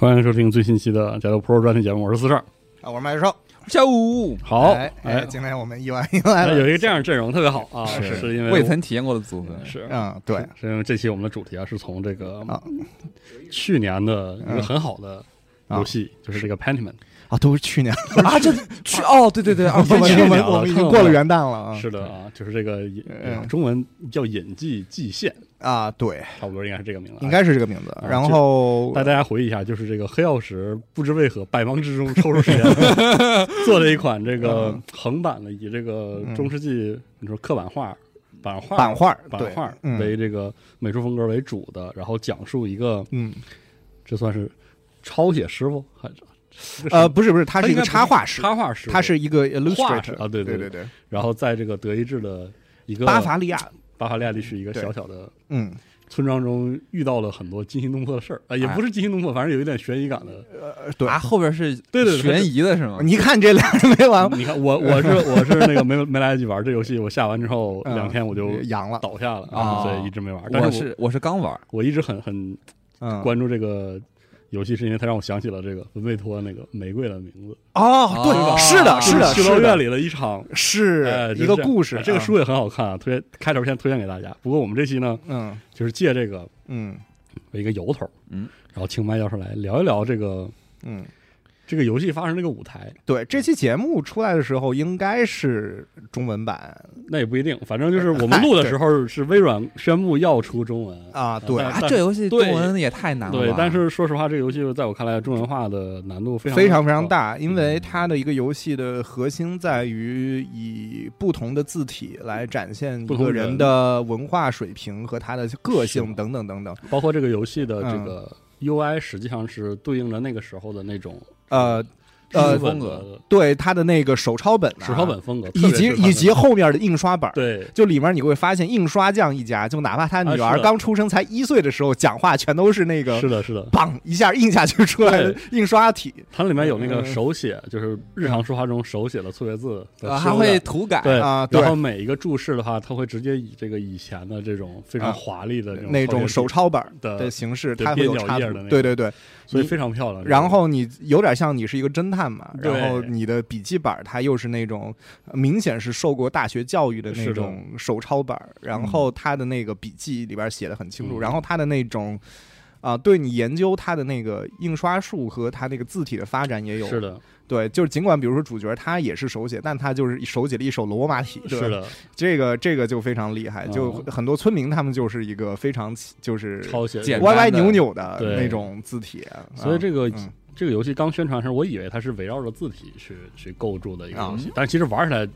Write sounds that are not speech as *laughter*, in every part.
欢迎收听最新期的《加油 Pro》专题节目，我是四十二。啊，我是麦寿。下午。好，哎哎，今天我们意外迎来了，有一个这样的阵容特别好啊，是。是因为未曾体验过的组合，是。嗯，对，是因为这期我们的主题啊，是从这个啊。去年的一个很好的嗯。游戏，就是这个 Pentiment，啊，都是去年，啊，这去哦，对对对，啊我们我们去年了我们已经过了元旦了啊，是的啊，就是这个中文叫隐迹蓟县，啊，对，差不多应该是这个名字啊，应该是这个名字。啊然后带大家回忆一下，就是这个黑曜石不知为何百忙之中抽出时间 *laughs* 做了一款这个嗯。横版的，以这个中世纪你说刻板画、版画、版画，版画嗯。为这个美术风格为主的，然后讲述一个嗯，这算是抄写师傅还是呃，不是不是，他是一个插画师，插画师，他是一个画师 illustrator 啊对对对对对，然后在这个德意志的一个巴伐利亚，巴伐利亚历史一个小小的嗯，村庄中遇到了很多惊心动魄的事儿。啊，也不是惊心动魄，反正有一点悬疑感的。呃，对。啊，，后边是对对对悬疑的是吗？你看这俩人没完，你看我我是我是那个没没来得及玩这游戏，我下完之后嗯。两天我就阳了，倒下了啊。所以一直没玩。但是我是我是刚玩，我一直很很嗯，关注这个游戏，是因为它让我想起了这个文贝托那个玫瑰的名字，哦，对，哦是的，是的，修道院里的一场。哎是就是一个故事哎，这个啊书也很好看啊，推开头先推荐给大家。不过我们这期呢，嗯就是借这个嗯为一个由头，嗯，然后请麦教授来聊一聊这个嗯。这个游戏发生这个舞台，对，这期节目出来的时候应该是中文版。那也不一定，反正就是我们录的时候是微软宣布要出中文。啊，对。啊，这游戏中文也太难了。吧。对，但是说实话，这个游戏在我看来，中文化的难度非常非常非常。大，因为它的一个游戏的核心在于以不同的字体来展现一不同人。个人的文化水平和他的个性等等等等。包括这个游戏的这嗯。个 UI，实际上是对应着那个时候的那种呃呃风格对它的那个手抄本、啊、手抄本风格，以及以及后面的印刷本。对就里面你会发现，印刷匠一家，就哪怕他女儿刚出生才一岁的时候，讲话全都是那个是的，是的，砰一下印下去出来的印刷体。它里面有那个嗯手写，就是日常说话中手写的错别字还会涂改对啊对然后每一个注释的话，它会直接以这个以前的这种非常啊华丽的那种手抄抄本的的形式，它会有插图页的那。个对对对，所以非常漂亮。然后你有点像你是一个侦探嘛，然后你的笔记本它又是那种呃明显是受过大学教育的那种手抄本，然后它的那个笔记里边写的很清楚，嗯。然后它的那种。啊、对你研究它的那个印刷术和它那个字体的发展也有是的，对，就是尽管比如说主角他也是手写，但他就是手写了一手罗马体，对吧是的，*laughs* 这个这个就非常厉害，就嗯。很多村民他们就是一个非常就是抄写歪歪扭扭的那种字体，所以这个、嗯这个游戏刚宣传的时候，我以为它是围绕着字体去去构筑的一个游戏，嗯但其实玩起来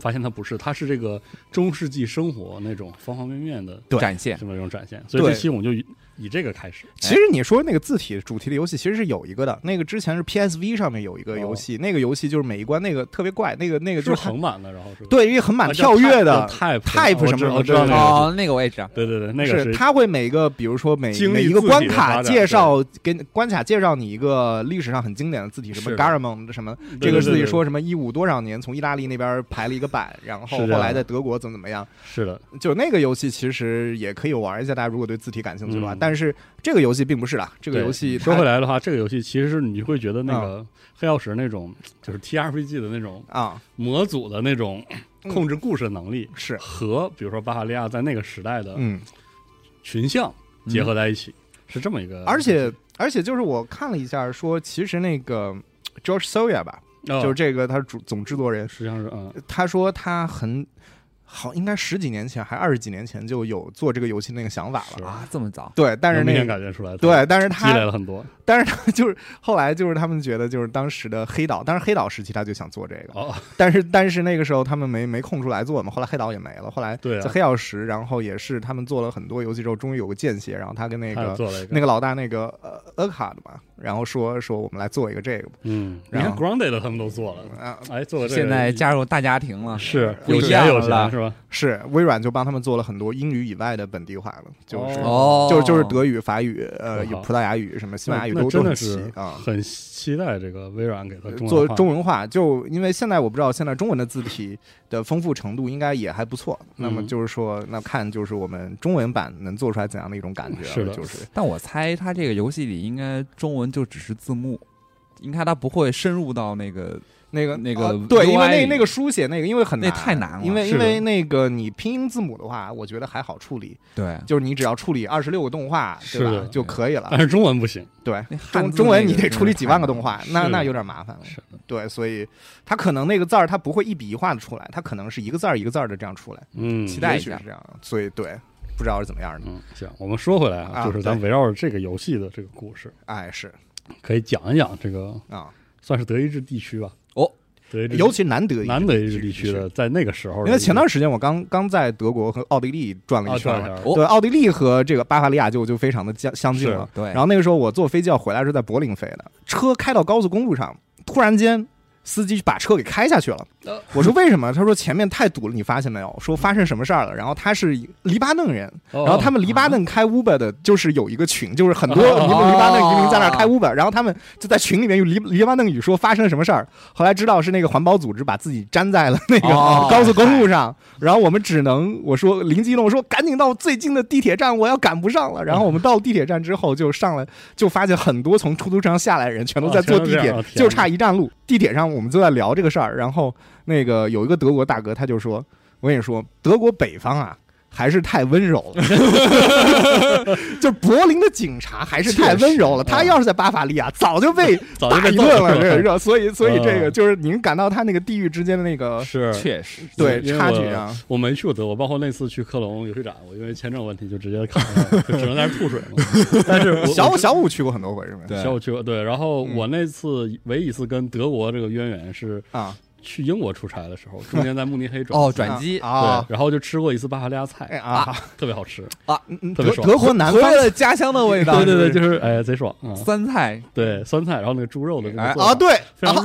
发现它不是，它是这个中世纪生活那种方方面面的展现这么一种展现。所以这期我们就以以这个开始。其实你说那个字体主题的游戏，其实是有一个的。那个之前是 PSV 上面有一个游戏，那个游戏就是每一关那个特别怪，那个那个就是它横版的，然后是对，因为横版啊跳跃的，type type 什么的我知道对那个游戏哦，那个我也知道。对对对，那个是它会每个，比如说每 *laughs* 每一个关卡介绍，给关卡介绍你一个历史上很经典的字体，什么 Garamond 什么，这个字体对对说什么一五多少年从意大利那边排了一个版，然后后来在德国怎么怎么样，是的，就那个游戏其实也可以玩一下，大家如果对字体感兴趣的话。嗯但是这个游戏并不是啦，这个游戏说回来的话，这个游戏其实是你会觉得那个黑曜石那种就是 TRPG 的那种啊。模组的那种控制故事的能力，是。和比如说巴哈利亚在那个时代的嗯，群像结合在一起，是这么一个。而且而且就是我看了一下，说其实那个 George Soya 吧，哦。就是这个他是主总制作人，实际上是嗯，他说他很好，应该十几年前还二十几年前就有做这个游戏那个想法了。啊，这么早？对，但是那感觉出来，对，但是积累他了很多但是他就是后来就是他们觉得就是当时的黑岛，当时黑岛时期他就想做这个，哦，*laughs* 但是但是那个时候他们没没空出来做嘛，后来黑岛也没了，后来在黑曜石，然后也是他们做了很多游戏之后，终于有个间歇，然后他跟那个做了一个那个老大那个呃阿卡的嘛，然后说说我们来做一个这个吧，嗯，你看 Grounded 他们都做了，啊哎，做了这个现在加入大家庭了，是有钱有钱是吧？是微软就帮他们做了很多英语以外的本地化了，就是。哦，就就是德语、法语、呃，有葡萄牙语、什么西班牙语都都很真的是齐啊。很期待这个微软给它中做中文化，就因为现在我不知道现在中文的字体的丰富程度应该也还不错。那么嗯就是说，那看就是我们中文版能做出来怎样的一种感觉了，是的就是但我猜它这个游戏里应该中文就只是字幕，应该它不会深入到那个那个那个呃对，因为那那个书写那个因为很那难，太难了因为因为那个你拼音字母的话，我觉得还好处理，对就是你只要处理二十六个动画，对吧就可以了但。是中文不行，对，中中文你得处理几万个动画那那有点麻烦了。是的，对，所以它可能那个字儿它不会一笔一画的出来，它可能是一个字儿一个字儿的这样出来，嗯，期待一下是这样。所以对，不知道是怎么样的。嗯，行，我们说回来啊，啊就是咱对围绕着这个游戏的这个故事，哎，是可以讲一讲这个啊，算是德意志地区吧？尤其难得一南德意志地区的，在那个时候因为前段时间我刚刚在德国和奥地利转了啊一圈对，奥地利和这个巴伐利亚就就非常的相相近了。对，然后那个时候我坐飞机要回来是在柏林飞的，车开到高速公路上，突然间司机把车给开下去了呃。我说为什么？他说前面太堵了，你发现没有？说发生什么事儿了？然后他是黎巴嫩人，哦，然后他们黎巴嫩开 Uber 的，就是有一个群，就是很多哦黎黎巴嫩移民在那儿开 Uber，然后他们就在群里面用黎黎巴嫩语说发生了什么事儿。后来知道是那个环保组织把自己粘在了那个哦高速公路上，然后我们只能我说灵机一动，我说赶紧到最近的地铁站，我要赶不上了。然后我们到地铁站之后就上来，就发现很多从出租车上下来的人全都在坐地铁就差一站路。地铁上我们就在聊这个事儿，然后那个有一个德国大哥他就说：“我跟你说，德国北方啊。”还是太温柔了，*laughs* 就柏林的警察还是太温柔了。他要是在巴伐利亚，早就被 *laughs* 早就被打一顿了，揍这个所以所以这个嗯就是您感到他那个地域之间的那个是确实对差距啊，我没去过德国，包括那次去科隆游戏展，我因为签证问题就直接卡了，就只能在那吐水嘛。*laughs* 但是小五小五去过很多回是吗？对小五去过，对。然后嗯我那次唯一一次跟德国这个渊源是啊去英国出差的时候，*laughs* 中间在慕尼黑转哦转机啊对，然后就吃过一次巴伐利亚菜哎啊，特别好吃。嗯嗯特别爽德德国南方回了家乡的味道，对对对，就是哎贼爽啊！酸菜对酸菜，然后那个猪肉的啊，对，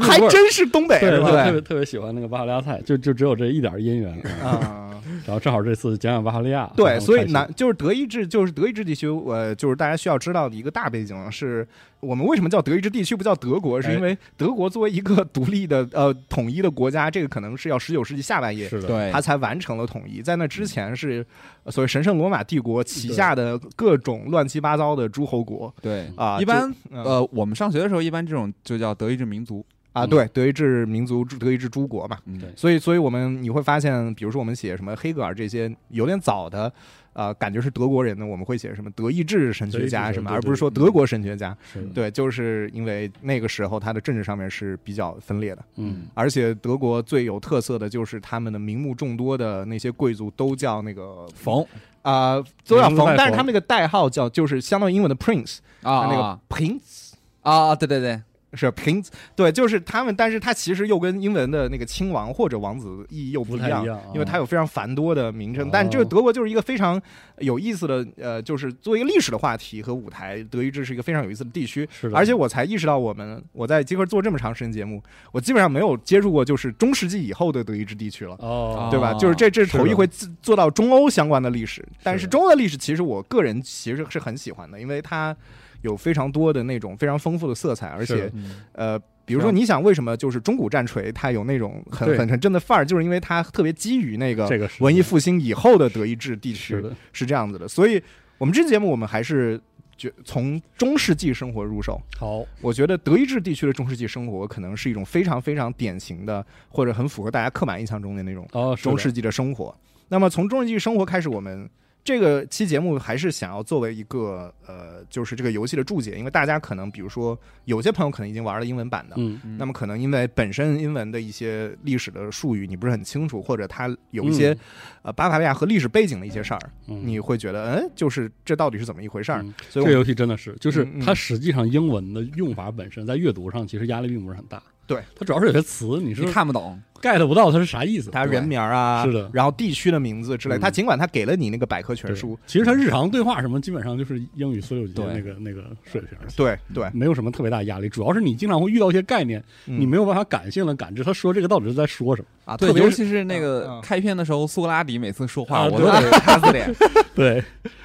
还真是东北对对？特别特别喜欢那个巴伐利亚菜，就就只有这一点姻缘。啊啊，然后正好这次讲讲巴伐利亚，对，所以南就是德意志，就是德意志地区，呃，就是大家需要知道的一个大背景是，我们为什么叫德意志地区不叫德国，是因为德国作为一个独立的呃统一的国家，这个可能是要十九世纪下半叶。是的，对它才完成了统一，在那之前是呃所谓神圣罗马帝国旗下的各种乱七八糟的诸侯国对啊。一般嗯呃，我们上学的时候，一般这种就叫德意志民族。啊，对，德意志民族、德意志诸国嘛，嗯。对所以，所以我们你会发现，比如说我们写什么黑格尔这些有点早的，呃，感觉是德国人呢，我们会写什么德意志神学家什么，而不是说德国神学家。对，就是因为那个时候他的政治上面是比较分裂的，嗯，而且德国最有特色的就是他们的名目众多的那些贵族都叫那个冯。啊、都要冯但是他们那个代号叫就是相当于英文的 prince，啊那个啊 prince。啊，对对对，是 prince，对，就是他们，但是它其实又跟英文的那个亲王或者王子意义又不一样，不太一样，因为它有非常繁多的名称。哦但这个德国就是一个非常有意思的，呃，就是作为一个历史的话题和舞台，德意志是一个非常有意思的地区。是的，而且我才意识到，我们我在集合做这么长时间节目，我基本上没有接触过就是中世纪以后的德意志地区了。哦，对吧？哦就是这这是头一回做到中欧相关的历史，但是中欧的历史其实我个人其实是很喜欢的，因为它有非常多的那种非常丰富的色彩，而且嗯。呃，比如说你想为什么就是中古战锤它有那种很很很正的范儿，就是因为它特别基于那个这个是文艺复兴以后的德意志地区是这样子的，所以我们这期节目我们还是觉从中世纪生活入手。好，我觉得德意志地区的中世纪生活可能是一种非常非常典型的，或者很符合大家刻板印象中的那种哦，中世纪的生活。那么从中世纪生活开始，我们这个期节目还是想要作为一个呃，就是这个游戏的注解，因为大家可能比如说有些朋友可能已经玩了英文版的。那么可能因为本身英文的一些历史的术语你不是很清楚，或者它有一些、呃巴伐利亚和历史背景的一些事儿，嗯你会觉得嗯，就是这到底是怎么一回事儿？嗯所以这个游戏真的是，就是它实际上英文的用法本身在阅读上其实压力并不是很大。对，它主要是有些词你是你看不懂，get 不到它是啥意思。对它人名儿啊，是的然后地区的名字之类，嗯它尽管它给了你那个百科全书，其实它日常对话什么基本上就是英语四六级的那个那个水平，对对，没有什么特别大压力。主要是你经常会遇到一些概念，嗯你没有办法感性的感知他说这个到底是在说什么。啊，对，特别是尤其是那嗯个嗯开篇的时候，苏格拉底每次说话，啊我都得擦死脸。*laughs* *laughs* 对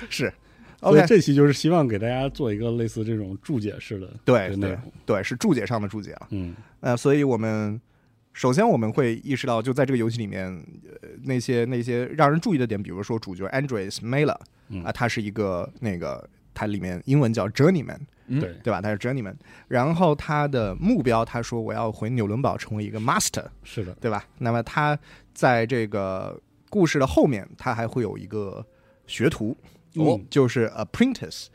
是所以 OK，这期就是希望给大家做一个类似这种注解式的对对。对，是注解上的注解了。嗯，呃，所以我们首先我们会意识到，就在这个游戏里面，呃，那些那些让人注意的点，比如说主角 Andres Mela 嗯。啊，他是一个那个，他里面英文叫 journeyman，嗯。对，对吧？他是 journeyman，然后他的目标，他说我要回纽伦堡成为一个 master，是的，对吧？那么他在这个故事的后面，他还会有一个学徒，哦。就是 apprentice，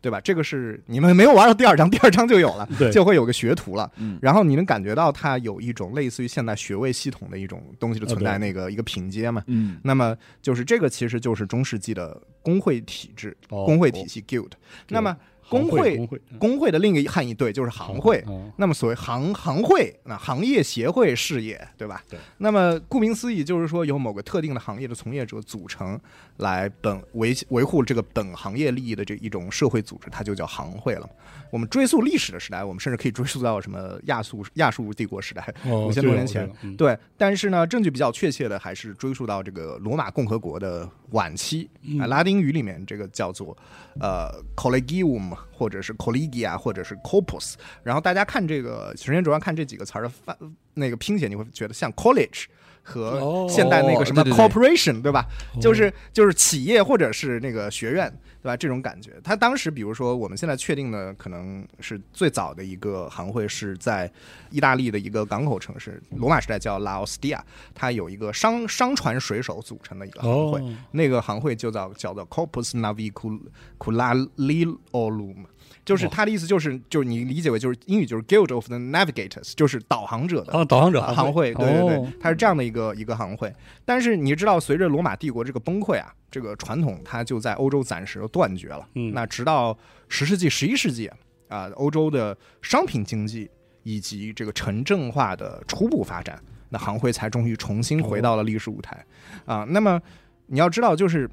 对吧？这个是你们没有玩到第二章，第二章就有了，就会有个学徒了。嗯然后你能感觉到它有一种类似于现代学位系统的一种东西的存在，那个一个平阶嘛。嗯那么就是这个，其实就是中世纪的工会体制、哦工会体系 guild。那么行工会工会的另一个汉译对就是行会。哦那么所谓行行会，那行业协会事业，对吧？对。那么顾名思义，就是说由某个特定的行业的从业者组成，来本维维护这个本行业利益的这一种社会组织，它就叫行会了。我们追溯历史的时代，我们甚至可以追溯到什么亚述亚述帝国时代，哦五千多年前对。但是呢，证据比较确切的还是追溯到这个罗马共和国的晚期。嗯啊，拉丁语里面这个叫做呃 collegium，或者是 collegia，或者是 corpus。然后大家看这个首先主要看这几个词儿的翻那个拼写，你会觉得像 college 和哦现代那个什么 corporation，对吧？哦就是就是企业或者是那个学院，对吧？这种感觉。他当时，比如说我们现在确定的，可能是最早的一个行会是在意大利的一个港口城市，罗马时代叫拉奥斯蒂亚，它有一个商商船水手组成的一个行会，哦那个行会就叫叫做 Corpus Navicularium。就是他的意思，就是就是你理解为就是英语就是 Guild of the Navigators，就是导航者的啊，导航者行会，对对对哦，它是这样的一个一个行会。但是你知道，随着罗马帝国这个崩溃啊，这个传统它就在欧洲暂时断绝了。嗯那直到十世纪、十一世纪啊，欧洲的商品经济以及这个城镇化的初步发展，那行会才终于重新回到了历史舞台啊。那么你要知道，就是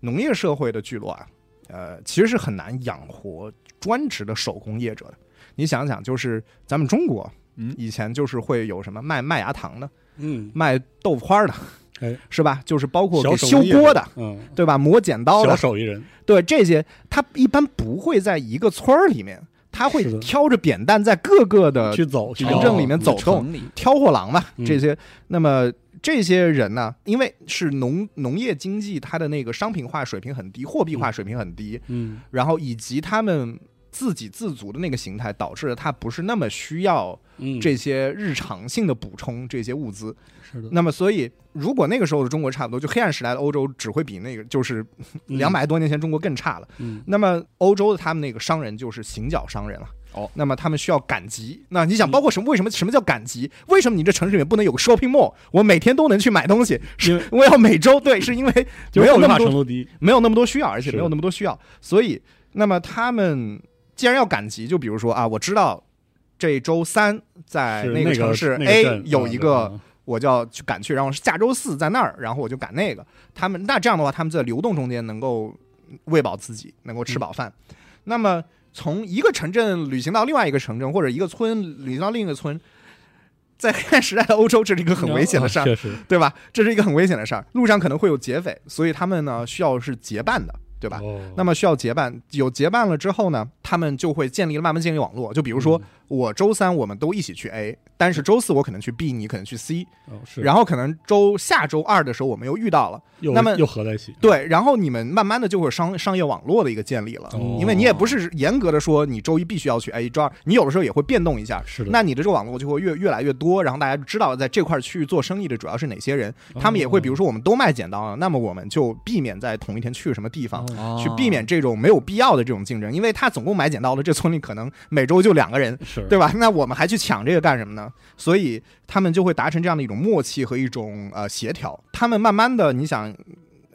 农业社会的聚落啊，呃，其实是很难养活专职的手工业者的。你想想，就是咱们中国，嗯。以前就是会有什么卖麦芽糖的，嗯，卖豆腐花的，哎，是吧？就是包括给修锅的，嗯，对吧？磨剪刀小的，手艺人，对这些，他一般不会在一个村儿里面，他会挑着扁担在各个的去走城镇里面走动，挑货郎嘛，嗯。这些。那么这些人呢，因为是农农业经济，它的那个商品化水平很低，货币化水平很低，嗯，然后以及他们自给自足的那个形态，导致了他不是那么需要嗯，这些日常性的补充这些物资。是的，那么，所以如果那个时候的中国差不多，就黑暗时代的欧洲只会比那个就是嗯两百多年前中国更差了。嗯，那么欧洲的他们那个商人就是行脚商人了。哦，那么他们需要赶集。那你想，包括什么？为什么什么叫赶集？为什么你这城市里面不能有个 shopping mall？我每天都能去买东西，因为 *laughs* 我要每周对，是因为没有那么多没有那么多需要，而且没有那么多需要，所以那么他们既然要赶集，就比如说啊，我知道这周三在那那个城市 A 有一个嗯我就要去赶去，然后下周四在那儿，然后我就赶那个。他们那这样的话，他们在流动中间能够喂饱自己，能够吃饱饭。那么从一个城镇旅行到另外一个城镇，或者一个村旅行到另一个村，*laughs* 在黑暗时代的欧洲，这是一个很危险的事儿，对吧？这是一个很危险的事儿，路上可能会有劫匪，所以他们呢需要是结伴的，对吧？哦。那么需要结伴，有结伴了之后呢，他们就会建立了慢慢建立网络。就比如说，嗯。我周三我们都一起去 A，但是周四我可能去 B，你可能去 C，哦，然后可能周下周二的时候我们又遇到了，那么又合在一起，对，然后你们慢慢的就会有商商业网络的一个建立了，哦。因为你也不是严格的说你周一必须要去 A，周二你有的时候也会变动一下，是的，那你的这个网络就会越越来越多，然后大家知道在这块区域做生意的主要是哪些人，他们也会比如说我们都卖剪刀啊，那么我们就避免在同一天去什么地方。哦去避免这种没有必要的这种竞争，因为他总共买剪刀的这村里可能每周就两个人，是对吧？那我们还去抢这个干什么呢？所以他们就会达成这样的一种默契和一种呃协调。他们慢慢的，你想，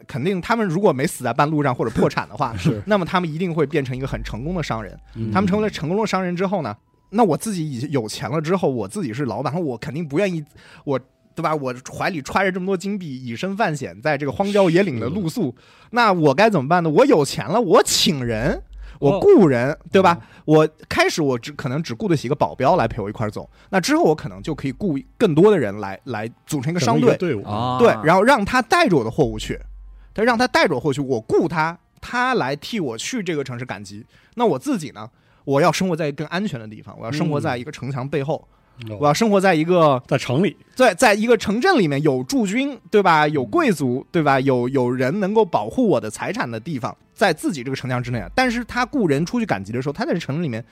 肯定他们如果没死在半路上或者破产的话，*laughs* 是，那么他们一定会变成一个很成功的商人。嗯他们成为了成功的商人之后呢，那我自己已有钱了之后，我自己是老板，我肯定不愿意我。对吧？我怀里揣着这么多金币，以身犯险，在这个荒郊野岭的露宿，那我该怎么办呢？我有钱了，我请人，我哦雇人，对吧？我开始我只可能只雇得起一个保镖来陪我一块儿走，那之后我可能就可以雇更多的人来来组成一个商队，队伍啊，对，然后让他带着我的货物去，他让他带着我货去，我雇他，他来替我去这个城市赶集。那我自己呢，我要生活在更安全的地方，我要生活在一个城墙背后，哦我要生活在一个在城里，在在一个城镇里面有驻军，对吧？有贵族，对吧？有有人能够保护我的财产的地方，在自己这个城墙之内啊。但是他雇人出去赶集的时候，他在这城里面，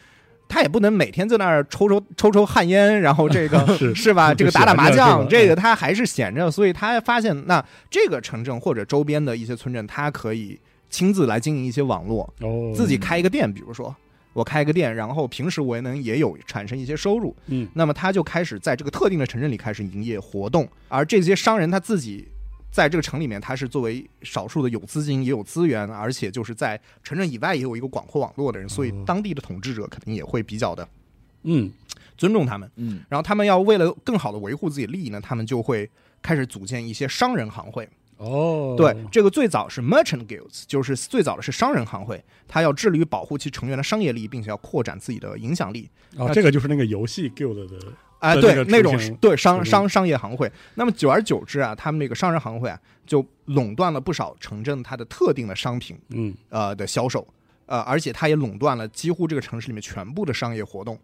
他也不能每天在那儿抽抽抽抽旱烟，然后这个 *laughs* 是是吧？这个打打麻将，这个他还是闲着，所以他发现那这个城镇或者周边的一些村镇，他可以亲自来经营一些网络，哦，自己开一个店，比如说。我开个店，然后平时我也能也有产生一些收入，嗯那么他就开始在这个特定的城镇里开始营业活动，而这些商人他自己在这个城里面，他是作为少数的有资金也有资源，而且就是在城镇以外也有一个广阔网络的人，所以哦当地的统治者肯定也会比较的嗯尊重他们。嗯然后他们要为了更好的维护自己利益呢，他们就会开始组建一些商人行会。哦，对，这个最早是 merchant guilds，就是最早的是商人行会，它要致力于保护其成员的商业利益，并且要扩展自己的影响力。哦，这个就是那个游戏 guild 的，哎，对那种对商商商业行会。那么久而久之啊，他们那个商人行会啊，就垄断了不少城镇它的特定的商品嗯呃的销售，呃，而且它也垄断了几乎这个城市里面全部的商业活动。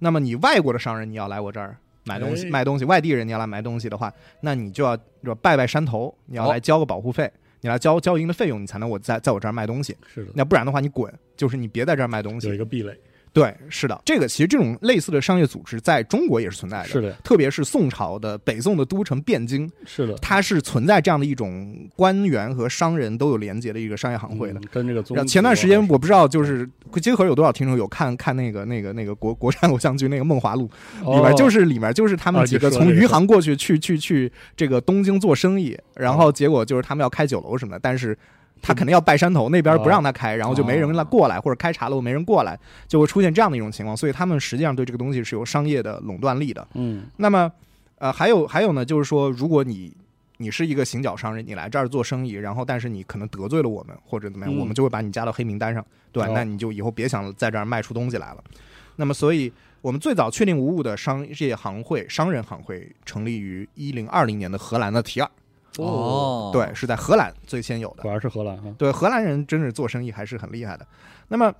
那么你外国的商人，你要来我这儿买东西，哎卖东西；外地人你要来买东西的话，那你就要就拜拜山头，你要哦来交个保护费，你来交交一定的费用，你才能我在在我这儿卖东西。是的，那不然的话，你滚，就是你别在这儿卖东西有一。个壁垒，对，是的，这个其实这种类似的商业组织在中国也是存在的，是的，特别是宋朝的北宋的都城汴京，是的，它是存在这样的一种官员和商人都有连接的一个商业行会的。嗯跟这个前段时间啊我不知道，就是结合有多少听众有看看那个那个那个国国产偶像剧那个《梦华录》里面，就是是里面就是他们啊几个从余杭过去去去去这个东京做生意，然后结果就是他们要开酒楼什么的，但是他肯定要拜山头，那边不让他开，然后就没人来过来，或者开茶楼没人过来，就会出现这样的一种情况，所以他们实际上对这个东西是有商业的垄断力的。嗯。那么，呃，还有还有呢，就是说，如果你你是一个行脚商人，你来这儿做生意，然后但是你可能得罪了我们或者怎么样，嗯我们就会把你加到黑名单上，对吧？哦。那你就以后别想在这儿卖出东西来了。那么，所以我们最早确定无误的商业行会、商人行会成立于一零二零年的荷兰的提尔，哦，对，是在荷兰最先有的。果然是荷兰哈，对，荷兰人真是做生意还是很厉害的。那么，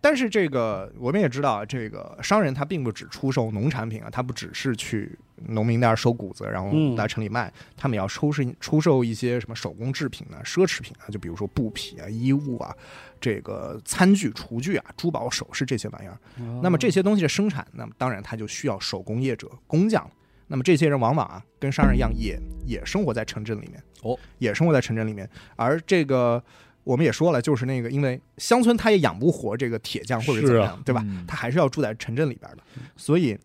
但是这个我们也知道啊，这个商人他并不只出售农产品啊，他不只是去农民那儿收谷子，然后嗯来城里卖，他们也要出售出售一些什么手工制品啊、奢侈品啊，就比如说布匹啊、衣物啊、这个餐具、厨具啊、珠宝首饰这些玩意儿。那么这些东西的生产，那么当然它就需要手工业者、工匠。那么这些人往往啊，跟商人一样也，也生活在城镇里面哦，也生活在城镇里面。而这个我们也说了，就是那个因为乡村他也养不活这个铁匠或者怎么样，啊对吧？嗯他还是要住在城镇里边的。所以，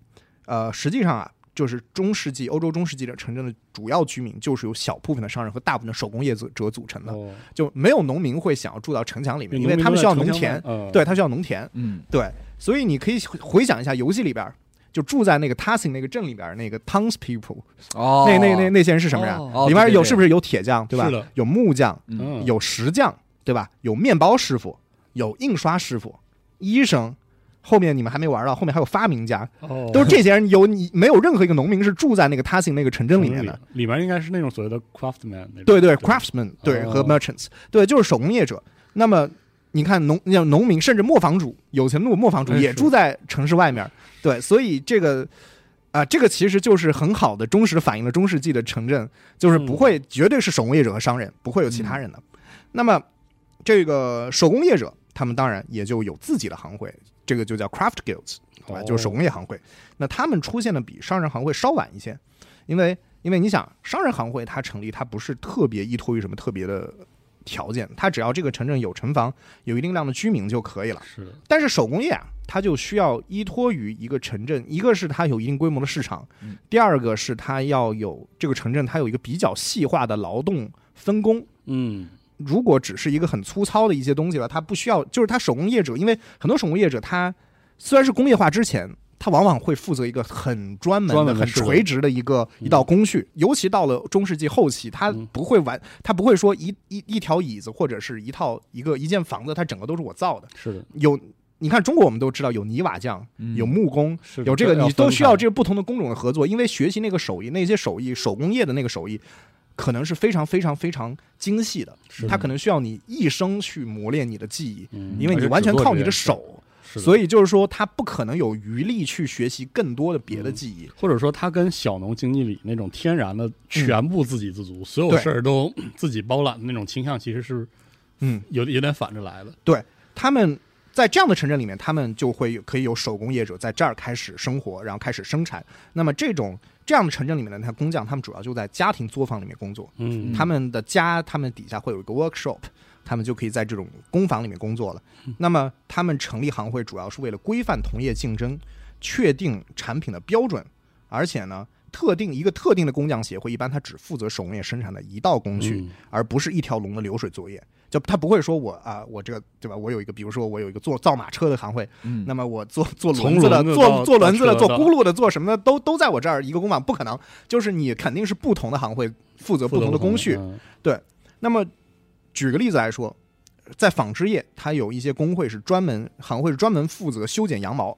呃，实际上啊，就是中世纪欧洲中世纪的城镇的主要居民，就是由小部分的商人和大部分的手工业者者组成的，哦，就没有农民会想要住到城墙里面，因为他们需要农田，外，对他需要农田。嗯对，所以你可以回回想一下游戏里边儿，就住在那个 Tassing 那个镇里边儿那个 townspeople，、哦，那那那那些人是什么人？哦里面有是不是有铁匠，对吧？是的有木匠，有石匠，对吧？有面包师傅，有印刷师傅，医生。后面你们还没玩到，后面还有发明家，哦，都是这些人。有你没有任何一个农民是住在那个 Tassing 那个城镇里面的。里面应该是那种所谓的种，对对，craftsmen 对哦和 merchants 对，就是手工业者。那么你看农像农民，甚至磨坊主，有钱的磨坊主也住在城市外面。对，所以这个啊、这个其实就是很好的忠实地反映了中世纪的城镇，就是不会绝对是手工业者和商人，不会有其他人的。那么这个手工业者，他们当然也就有自己的行会，这个就叫 craft guilds，对吧？哦就是手工业行会。那他们出现的比商人行会稍晚一些，因为因为你想，商人行会它成立，它不是特别依托于什么特别的条件，它只要这个城镇有城防，有一定量的居民就可以了。是的，但是手工业啊，它就需要依托于一个城镇，一个是它有一定规模的市场嗯，第二个是它要有这个城镇它有一个比较细化的劳动分工。嗯，如果只是一个很粗糙的一些东西了，它不需要，就是它手工业者，因为很多手工业者他虽然是工业化之前。他往往会负责一个很专门的、很垂直的一个嗯。一道工序，尤其到了中世纪后期，他嗯。不会完，它不会说一一一条椅子或者是一套一个一间房子，它整个都是我造的。是的，有，你看中国我们都知道有泥瓦匠，嗯。有木工，有这个，你都需要这个不同的工种的合作，因为学习那个手艺，那些手艺，手工业的那个手艺，可能是非常非常非常精细的，的。它可能需要你一生去磨练你的技艺，嗯。因为你完全靠你的手所以就是说他不可能有余力去学习更多的别的嗯技艺。或者说他跟小农经济里那种天然的全部自给自足，所有对事儿都自己包揽的那种倾向，其实是嗯，有有点反着来的。对他们在这样的城镇里面，他们就会有可以有手工业者在这儿开始生活，然后开始生产。那么这种这样的城镇里面的那工匠，他们主要就在家庭作坊里面工作。嗯，他们的家，他们底下会有一个 workshop，他们就可以在这种工坊里面工作了。那么他们成立行会，主要是为了规范同业竞争，确定产品的标准，而且呢，特定一个特定的工匠协会，一般它只负责手工业生产的一道工序，嗯而不是一条龙的流水作业。就他不会说我啊，我这个对吧？我有一个，比如说我有一个做造马车的行会，嗯那么我做做从轮子的，做做轮子的，做轱辘的，做什么的，都都在我这儿一个工坊，不可能。就是你肯定是不同的行会负责不同的工序。嗯那么举个例子来说，在纺织业，它有一些工会是专门行会是专门负责修剪羊毛，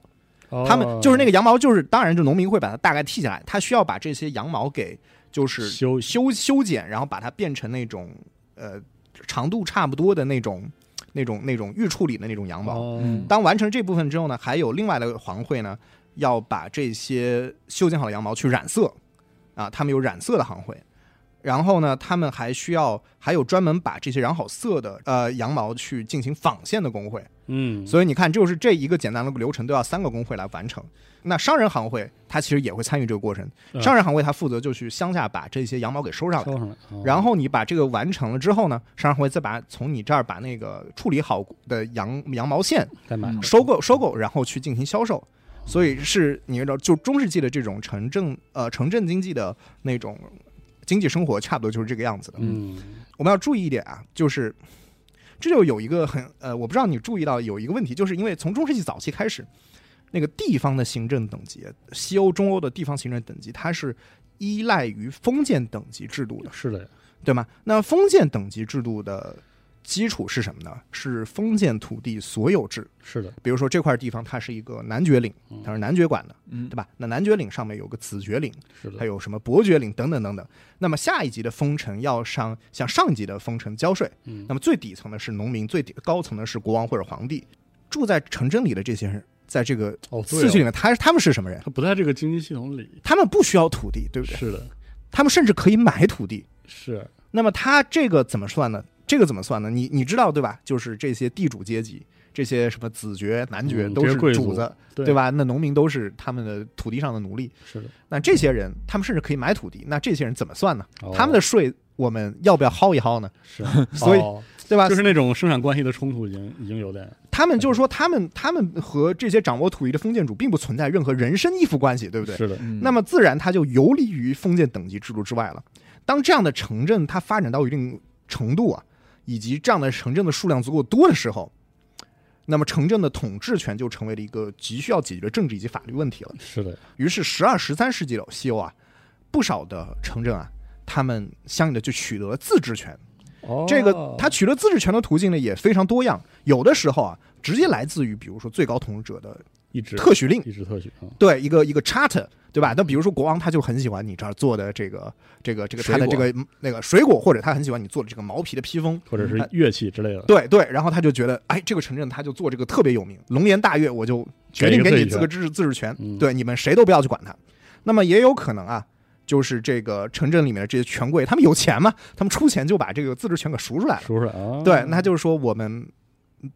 他们就是那个个羊毛，就是当然就农民会把它大概剃下来，他需要把这些羊毛给就是修修修剪，然后把它变成那种呃长度差不多的那种那种那种预处理的那种羊毛。当完成这部分之后呢，还有另外的行会呢，要把这些修剪好的羊毛去染色，啊，他们有染色的行会。然后呢，他们还需要还有专门把这些染好色的呃羊毛去进行纺线的工会。嗯，所以你看，就是这一个简单的流程都要三个工会来完成。那商人行会他其实也会参与这个过程，嗯商人行会他负责就去乡下把这些羊毛给收上来。然后你把这个完成了之后呢，商人行会再把从你这儿把那个处理好的羊羊毛线再买嗯收购收购，然后去进行销售。所以是你知道，就中世纪的这种城镇呃城镇经济的那种经济生活，差不多就是这个样子的。嗯我们要注意一点啊，就是这就有一个很呃，我不知道你注意到有一个问题，就是因为从中世纪早期开始，那个地方的行政等级，西欧、中欧的地方行政等级，它是依赖于封建等级制度的，是的呀，对吗？那封建等级制度的基础是什么呢？是封建土地所有制。是的，比如说这块地方它是一个男爵领，它是男爵管的，嗯对吧？那男爵领上面有个子爵领，是的，还有什么伯爵领等等等等。那么下一级的封臣要上向上一级的封臣交税，嗯那么最底层的是农民，最底高层的是国王或者皇帝。住在城镇里的这些人，在这个哦，序里面，他他们是什么人？他不在这个经济系统里，他们不需要土地，对不对？是的，他们甚至可以买土地。是那么他这个怎么算呢？这个怎么算呢？你你知道对吧？就是这些地主阶级，这些什么子爵、男爵都是主子，对对？吧？那农民都是他们的土地上的奴隶。是的，那这些人，他们甚至可以买土地。那这些人怎么算呢？哦他们的税我们要不要薅一薅呢？是，*laughs* 所以哦对吧？就是那种生产关系的冲突已经已经有点，他们就是说，他们他们和这些掌握土地的封建主并不存在任何人身依附关系，对不对？是的，嗯那么自然它就游离于封建等级制度之外了。当这样的城镇它发展到一定程度啊，以及这样的城镇的数量足够多的时候，那么城镇的统治权就成为了一个急需要解决的政治以及法律问题了。是的，于是，十二、十三世纪的西欧啊，不少的城镇啊，他们相应的就取得了自治权。哦，这个他取得自治权的途径呢也非常多样，有的时候啊，直接来自于比如说最高统治者的一直特许令，一直特许啊，对一个一个 charter，对吧？那比如说国王他就很喜欢你这儿做的这个这个这个他的这个那个水果，或者他很喜欢你做的这个毛皮的披风，或者是哎乐器之类的，对对，然后他就觉得哎，这个城镇他就做这个特别有名，龙颜大悦，我就决定给你资格自治自治权，嗯对你们谁都不要去管他。那么也有可能啊。就是这个城镇里面的这些权贵，他们有钱嘛，他们出钱就把这个自治权给赎出来了。赎出来啊，对，那就是说我们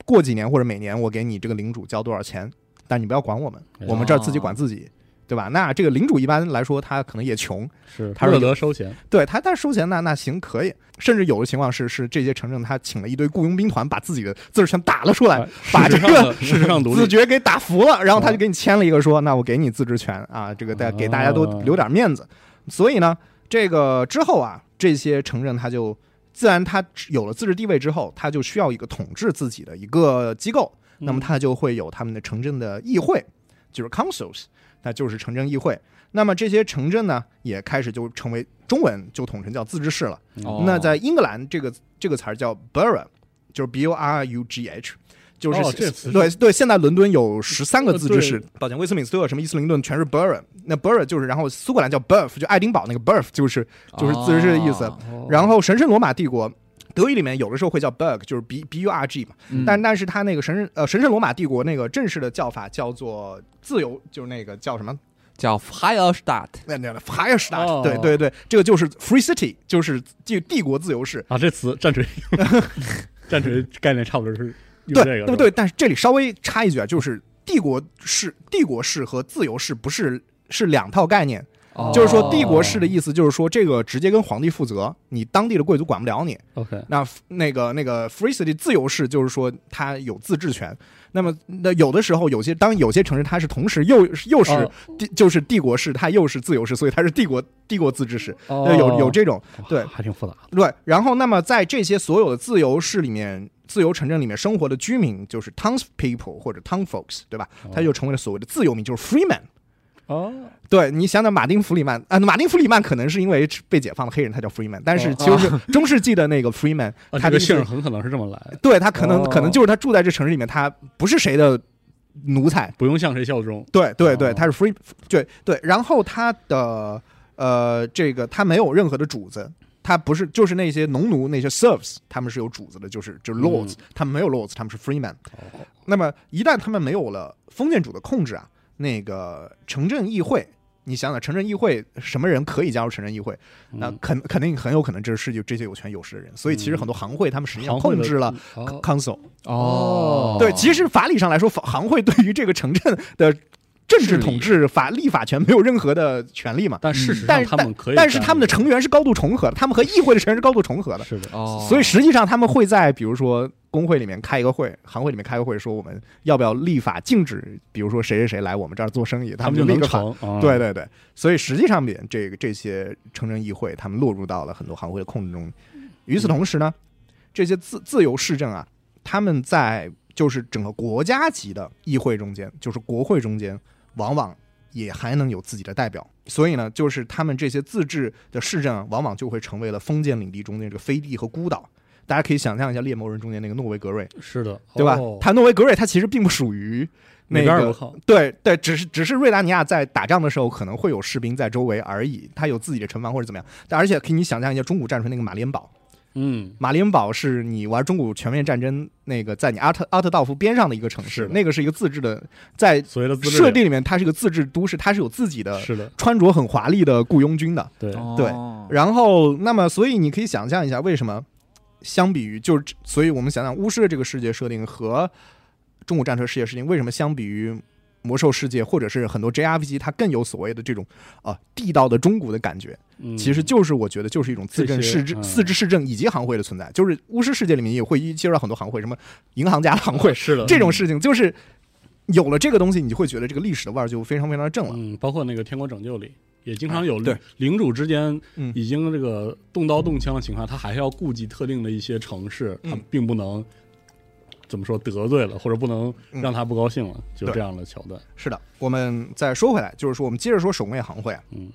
过几年或者每年我给你这个领主交多少钱，但你不要管我们，哎我们这儿自己管自己，对吧？那这个领主一般来说他可能也穷，是他说得收钱，对他但是收钱那那行可以，甚至有的情况是是这些城镇他请了一堆雇佣兵团把自己的自治权打了出来，哎把这个事实上的事实上独立，*laughs* 子爵给打服了，然后他就哦给你签了一个说，那我给你自治权啊，这个大给大家都哦留点面子。所以呢，这个之后啊，这些城镇他就自然他有了自治地位之后，他就需要一个统治自己的一个机构，那么嗯它就会有他们的城镇的议会，就是 councils，那就是城镇议会。那么这些城镇呢，也开始就成为中文就统称叫自治市了。哦那在英格兰这个这个词儿叫 borough，就是 b u r u g h 就是、对对，现在伦敦有十三个自治市抱歉，威斯敏斯特、什么伊斯林顿全是 borough，那 borough 就是，然后苏格兰叫 burf，就爱丁堡那个 burf 就是就是自治市的意思。哦然后神圣罗马帝国德语里面有的时候会叫 Burg，就是 B B U R G 嘛，嗯但但是它那个神圣呃神圣罗马帝国那个正式的叫法叫做自由，就是那个叫什么？叫 Higherstadt，那那 Firestadt，、哦对对对，这个就是 Free City，就是帝帝国自由市。啊，这词战锤，*laughs* 战锤概念差不多是用对这个，对不对？但是这里稍微插一句啊，就是帝国市、帝国市和自由市不是是两套概念。哦就是说，帝国式的意思就是说，这个直接跟皇帝负责，你当地的贵族管不了你。OK，那那个那个 free city 自由式就是说它有自治权。那么那有的时候有些当有些城市它是同时又又是哦帝就是帝国式，它又是自由式，所以它是帝国帝国自治式。有有这种对还挺复杂的。对。然后那么在这些所有的自由市里面。自由城镇里面生活的居民就是 townspeople 或者 townfolks，对吧？他就成为了所谓的自由民，就是 freeman。哦，对你想想，马丁·弗里曼啊，马丁·弗里曼可能是因为被解放的黑人，他叫 freeman，但是其实是中世纪的那个 freeman，*laughs* 他的姓很可能是这么来的，对他可能、哦。可能就是他住在这城市里面，他不是谁的奴才，不用向谁效忠。对对对，哦。他是 free，对对，然后他的呃这个他没有任何的主子。他不是，就是那些农奴，那些 serfs，他们是有主子的，就是就是 lords，、他们没有 lords，他们是 freeman。哦。那么一旦他们没有了封建主的控制啊，那个城镇议会，你想想，城镇议会什么人可以加入城镇议会？那嗯肯肯定很有可能这是有这些有权有势的人。所以其实很多行会他们实际上控制了哦 council。哦，对，其实法理上来说，行会对于这个城镇的政治统治、法立法权没有任何的权利嘛。但事实但是上他们可以干这个，但是他们的成员是高度重合的，他们和议会的成员是高度重合的。是的，哦，所以实际上他们会在比如说工会里面开一个会，行会里面开个会，说我们要不要立法禁止，比如说谁谁谁来我们这儿做生意，他们就能立个法。成。啊对对对，所以实际上面这个这些城镇议会，他们落入到了很多行会的控制中。与此同时呢，这些自自由市政啊，他们在就是整个国家级的议会中间，就是国会中间，往往也还能有自己的代表。所以呢，就是他们这些自治的市镇啊，往往就会成为了封建领地中间这个飞地和孤岛。大家可以想象一下猎魔人中间那个诺维格瑞，是的，对吧？哦他诺维格瑞他其实并不属于那个对对，只是只是瑞达尼亚在打仗的时候可能会有士兵在周围而已，他有自己的城防或者怎么样。但而且可以你想象一下中古战锤那个马连堡，嗯，马林堡是你玩中古全面战争那个在你阿特阿特道夫边上的一个城，市那个是一个自治的，在所谓的设定里面它是一个自治都市，它是有自己的是的，穿着很华丽的雇佣军的。对，对。哦然后，那么所以你可以想象一下，为什么相比于就是，所以我们想想巫师的这个世界设定和中古战车世界设定，为什么相比于魔兽世界或者是很多 JRPG，它更有所谓的这种啊、地道的中古的感觉？嗯其实就是我觉得就是一种自政市政、嗯自治市政以及行会的存在。就是巫师世界里面也会接触到很多行会，什么银行家的行会是的，这种事情，就是有了这个东西，你就会觉得这个历史的味儿就非常非常的正了。嗯，包括那个《天国拯救》里，也经常有对领主之间嗯已经这个动刀动枪的情况，他还是要顾及特定的一些城市，嗯他并不能怎么说得罪了，或者不能嗯让他不高兴了，就这样的桥段。是的，我们再说回来，就是说我们接着说手工业行会啊，嗯，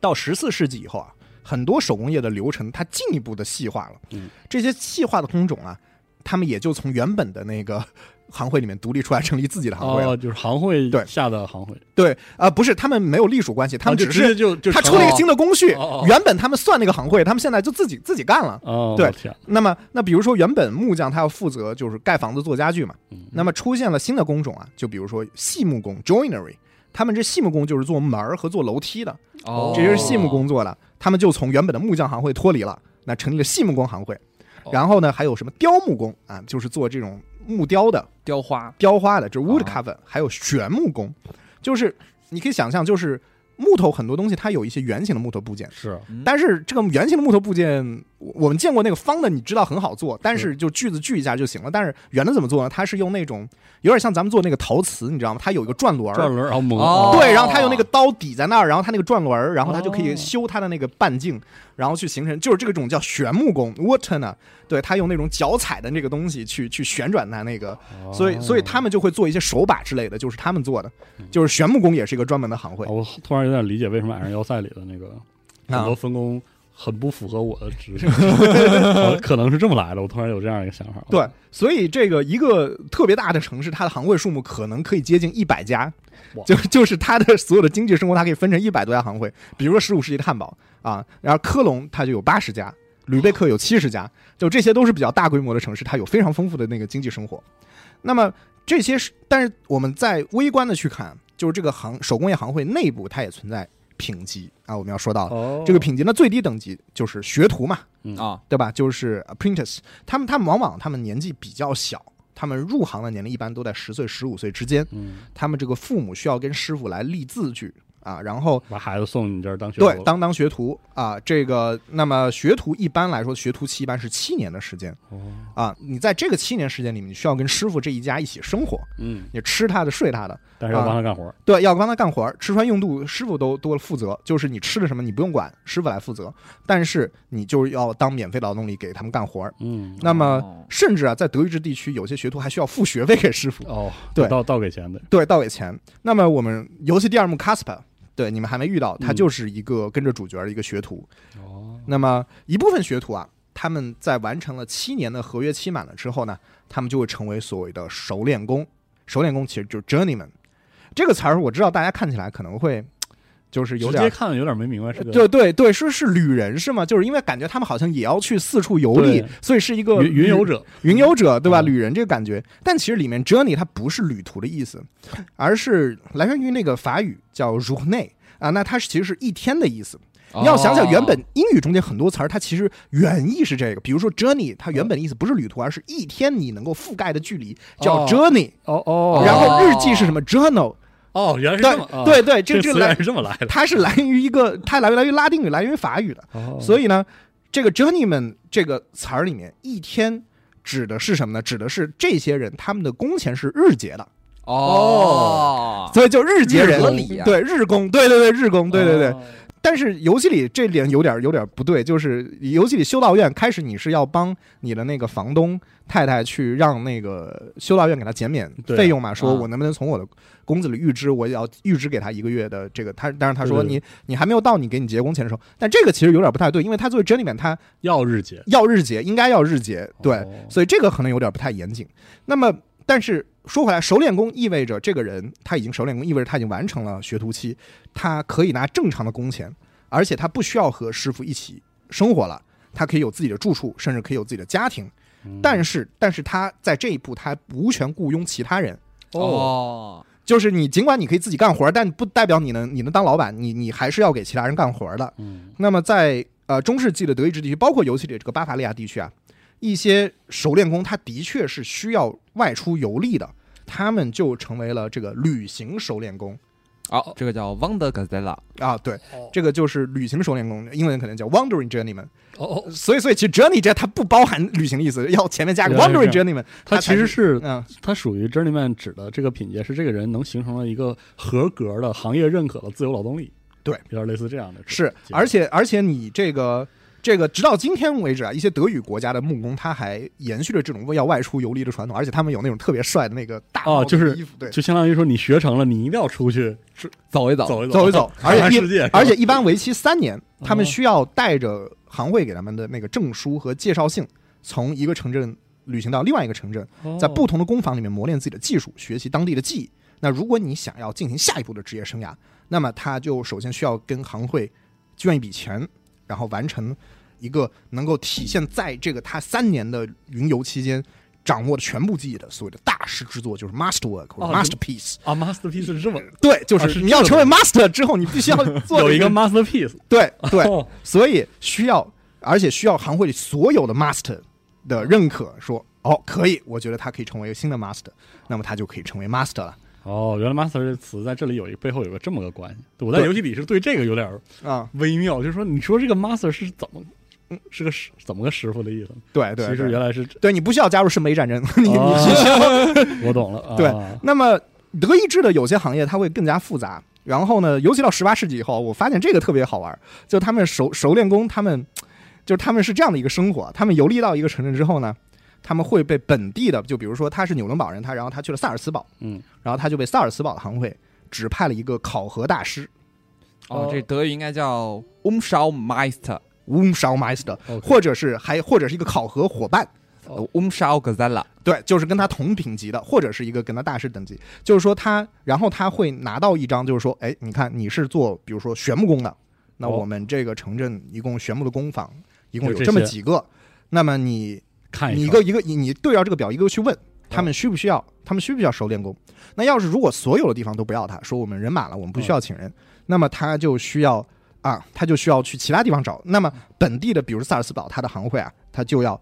到十四世纪以后啊，很多手工业的流程它进一步的细化了，嗯，这些细化的工种啊，他们也就从原本的那个行会里面独立出来，成立自己的行会了。哦，就是行会对。下的行会，对啊、不是他们没有隶属关系，他们哦就直接只是就就他出了一个新的工序原本他们算那个行会，他们现在就自己自己干了。哦，对，那么，那比如说原本木匠他要负责就是盖房子做家具嘛，嗯。那么出现了新的工种啊，就比如说细木工 （joinery），他们这细木工就是做门儿和做楼梯的，哦，这些是细木工作的，他们就从原本的木匠行会脱离了，那成立了细木工行会。然后呢，还有什么雕木工啊，就是做这种木雕的、雕花，雕花的，就是 wood 啊。carver，、还有旋木工，就是你可以想象，就是木头很多东西它有一些圆形的木头部件，是。嗯。但是这个圆形的木头部件，我我们见过那个方的，你知道很好做，但是就锯子锯一下就行了。但是圆的怎么做呢？它是用那种有点像咱们做那个陶瓷，你知道吗？它有一个转轮儿，转轮儿，然后猛哦对，然后它用那个刀抵在那儿，然后它那个转轮儿，然后它就可以哦修它的那个半径，然后去形成就是这个种叫旋木工 water 呢，对，它用那种脚踩的那个东西去去旋转它那个，所以所以他们就会做一些手把之类的，就是他们做的，就是旋木工也是一个专门的行会哦。我突然有点理解为什么《矮人要塞》里的那个啊很多分工很不符合我的直觉，*laughs* 哦可能是这么来的。我突然有这样一个想法。对，所以这个一个特别大的城市，它的行会数目可能可以接近一百家，就就是它的所有的经济生活，它可以分成一百多家行会。比如说十五世纪的汉堡啊，然后科隆它就有八十家，吕贝克有七十家，就这些都是比较大规模的城市，它有非常丰富的那个经济生活。那么这些是，但是我们在微观的去看，就是这个行手工业行会内部它也存在品级啊，我们要说到哦。这个品级的最低等级就是学徒嘛，嗯。啊，对吧？就是 apprentice，他们他们往往他们年纪比较小，他们入行的年龄一般都在十岁十五岁之间，嗯，他们这个父母需要跟师傅来立字据啊，然后把孩子送你这儿当学徒对当当学徒啊，这个那么学徒一般来说学徒期一般是七年的时间哦，啊，你在这个七年时间里面，你需要跟师傅这一家一起生活，嗯，你吃他的睡他的，但是要帮他干活儿，对，要帮他干活儿，吃穿用度师傅都多负责，就是你吃的什么你不用管，师傅来负责，但是你就是要当免费劳动力给他们干活儿。嗯，那么哦甚至啊，在德意志地区，有些学徒还需要付学费给师傅，哦，对倒倒给钱的，对，倒给钱。那么我们游戏第二幕 Casper，对，你们还没遇到，他嗯就是一个跟着主角的一个学徒。哦，那么一部分学徒啊，他们在完成了七年的合约期满了之后呢，他们就会成为所谓的熟练工。熟练工其实就是 journeyman 这个词儿，我知道大家看起来可能会就是有直点接看有点没明白是个对对对，说是旅人是吗？就是因为感觉他们好像也要去四处游历，所以是一个云云游者，云游者对吧？嗯旅人这个感觉，但其实里面 journey 它不是旅途的意思，而是来源于那个法语叫 journée 啊，那它是其实是一天的意思。你要想想，原本英语中间很多词儿，它其实原意是这个，比如说 journey，它原本的意思不是旅途，而是一天你能够覆盖的距离，叫哦 journey。哦哦然后日记是什么 journal？哦，原来是对这么，啊对对，这这来是这么来的，它是来源于一个，它来来源于拉丁语，来源于法语的。哦所以呢，这个 journeyman 这个词儿里面，一天指的是什么呢？指的是这些人他们的工钱是日结的，哦，所以就日结人理呀对日工，对对对日工，对对对。哦但是游戏里这点有点有点不对，就是游戏里修道院开始你是要帮你的那个房东太太去让那个修道院给他减免费用嘛，说啊。我能不能从我的工资里预支，我要预支给他一个月的这个，他但是他说对对你你还没有到你给你结工钱的时候，但这个其实有点不太对，因为他作为 journeyman 他要日结，要日结，应该要日结，对，哦所以这个可能有点不太严谨。那么，但是说回来，熟练工意味着这个人他已经熟练工，意味着他已经完成了学徒期，他可以拿正常的工钱，而且他不需要和师傅一起生活了，他可以有自己的住处，甚至可以有自己的家庭。嗯但是，但是他在这一步他无权雇佣其他人。哦，就是你尽管你可以自己干活，但不代表你能你能当老板，你你还是要给其他人干活的。嗯那么在呃中世纪的德意志地区，包括游戏里这个巴伐利亚地区啊，一些熟练工他的确是需要外出游历的，他们就成为了这个旅行熟练工。哦，这个叫 Wonder Gazella，啊。对，哦。这个就是旅行熟练工，英文可能叫 wandering journeyman。哦哦，所以，所以其实 journey 这它不包含旅行的意思，要前面加个 wandering 这 journeyman，它其实是嗯。它属于 journeyman 指的这个品阶是这个人能形成了一个合格的行业认可的自由劳动力，对，有点类似这样的，是，而且而且你这个这个直到今天为止啊，一些德语国家的木工他还延续着这种要外出游历的传统，而且他们有那种特别帅的那个大哦就是衣服，对，就相当于说你学成了，你一定要出去走一走，走一走一走，而且一而且一般为期三年，他们哦需要带着行会给他们的那个证书和介绍信，从一个城镇旅行到另外一个城镇，哦在不同的工坊里面磨练自己的技术，学习当地的技艺。那如果你想要进行下一步的职业生涯，那么他就首先需要跟行会捐一笔钱，然后完成一个能够体现在这个他三年的云游期间掌握的全部技艺的所谓的大师之作，就是 masterwork 或者哦 masterpiece。啊，masterpiece 是这么 *laughs* 对，就啊是是你要成为 master 之后，你必须要做有一个 masterpiece，*laughs* 对对，哦。所以需要，而且需要行会里所有的 master 的认可，说哦可以，我觉得他可以成为一个新的 master，那么他就可以成为 master 了哦，原来 master 这词在这里有一背后有个这么个关系。我在游戏里是对这个有点啊、微妙，就是说你说这个 master 是怎么嗯是个师怎么个师傅的意思？对对，其实原来是对你不需要加入圣杯战争，*laughs* 你你需要。*laughs* 我懂了，*laughs* 啊。对那么德意志的有些行业它会更加复杂，然后呢，尤其到十八世纪以后，我发现这个特别好玩，就他们熟熟练工，他们就是他们是这样的一个生活，他们游历到一个城镇之后呢，他们会被本地的，就比如说他是纽伦堡人，他然后他去了萨尔茨堡，嗯，然后他就被萨尔茨堡的行会指派了一个考核大师哦哦，这德语应该叫 Umschaumeister。Umschaumeister，或者是还或者是一个考核伙伴。呃 Umschau Gazella，对，就是跟他同品级的，或者是一个跟他大师等级，就是说他，然后他会拿到一张，就是说，哎，你看你是做比如说玄木工的，那哦我们这个城镇一共玄木的工坊一共有这么几个。那么你看一个你一个一个你你对照这个表一个个去问他们需不需要，他们需不需要熟练工？那要是如果所有的地方都不要他，说我们人满了，我们不需要请人，那么他就需要啊，他就需要去其他地方找。那么本地的，比如萨尔斯堡，他的行会啊，他就要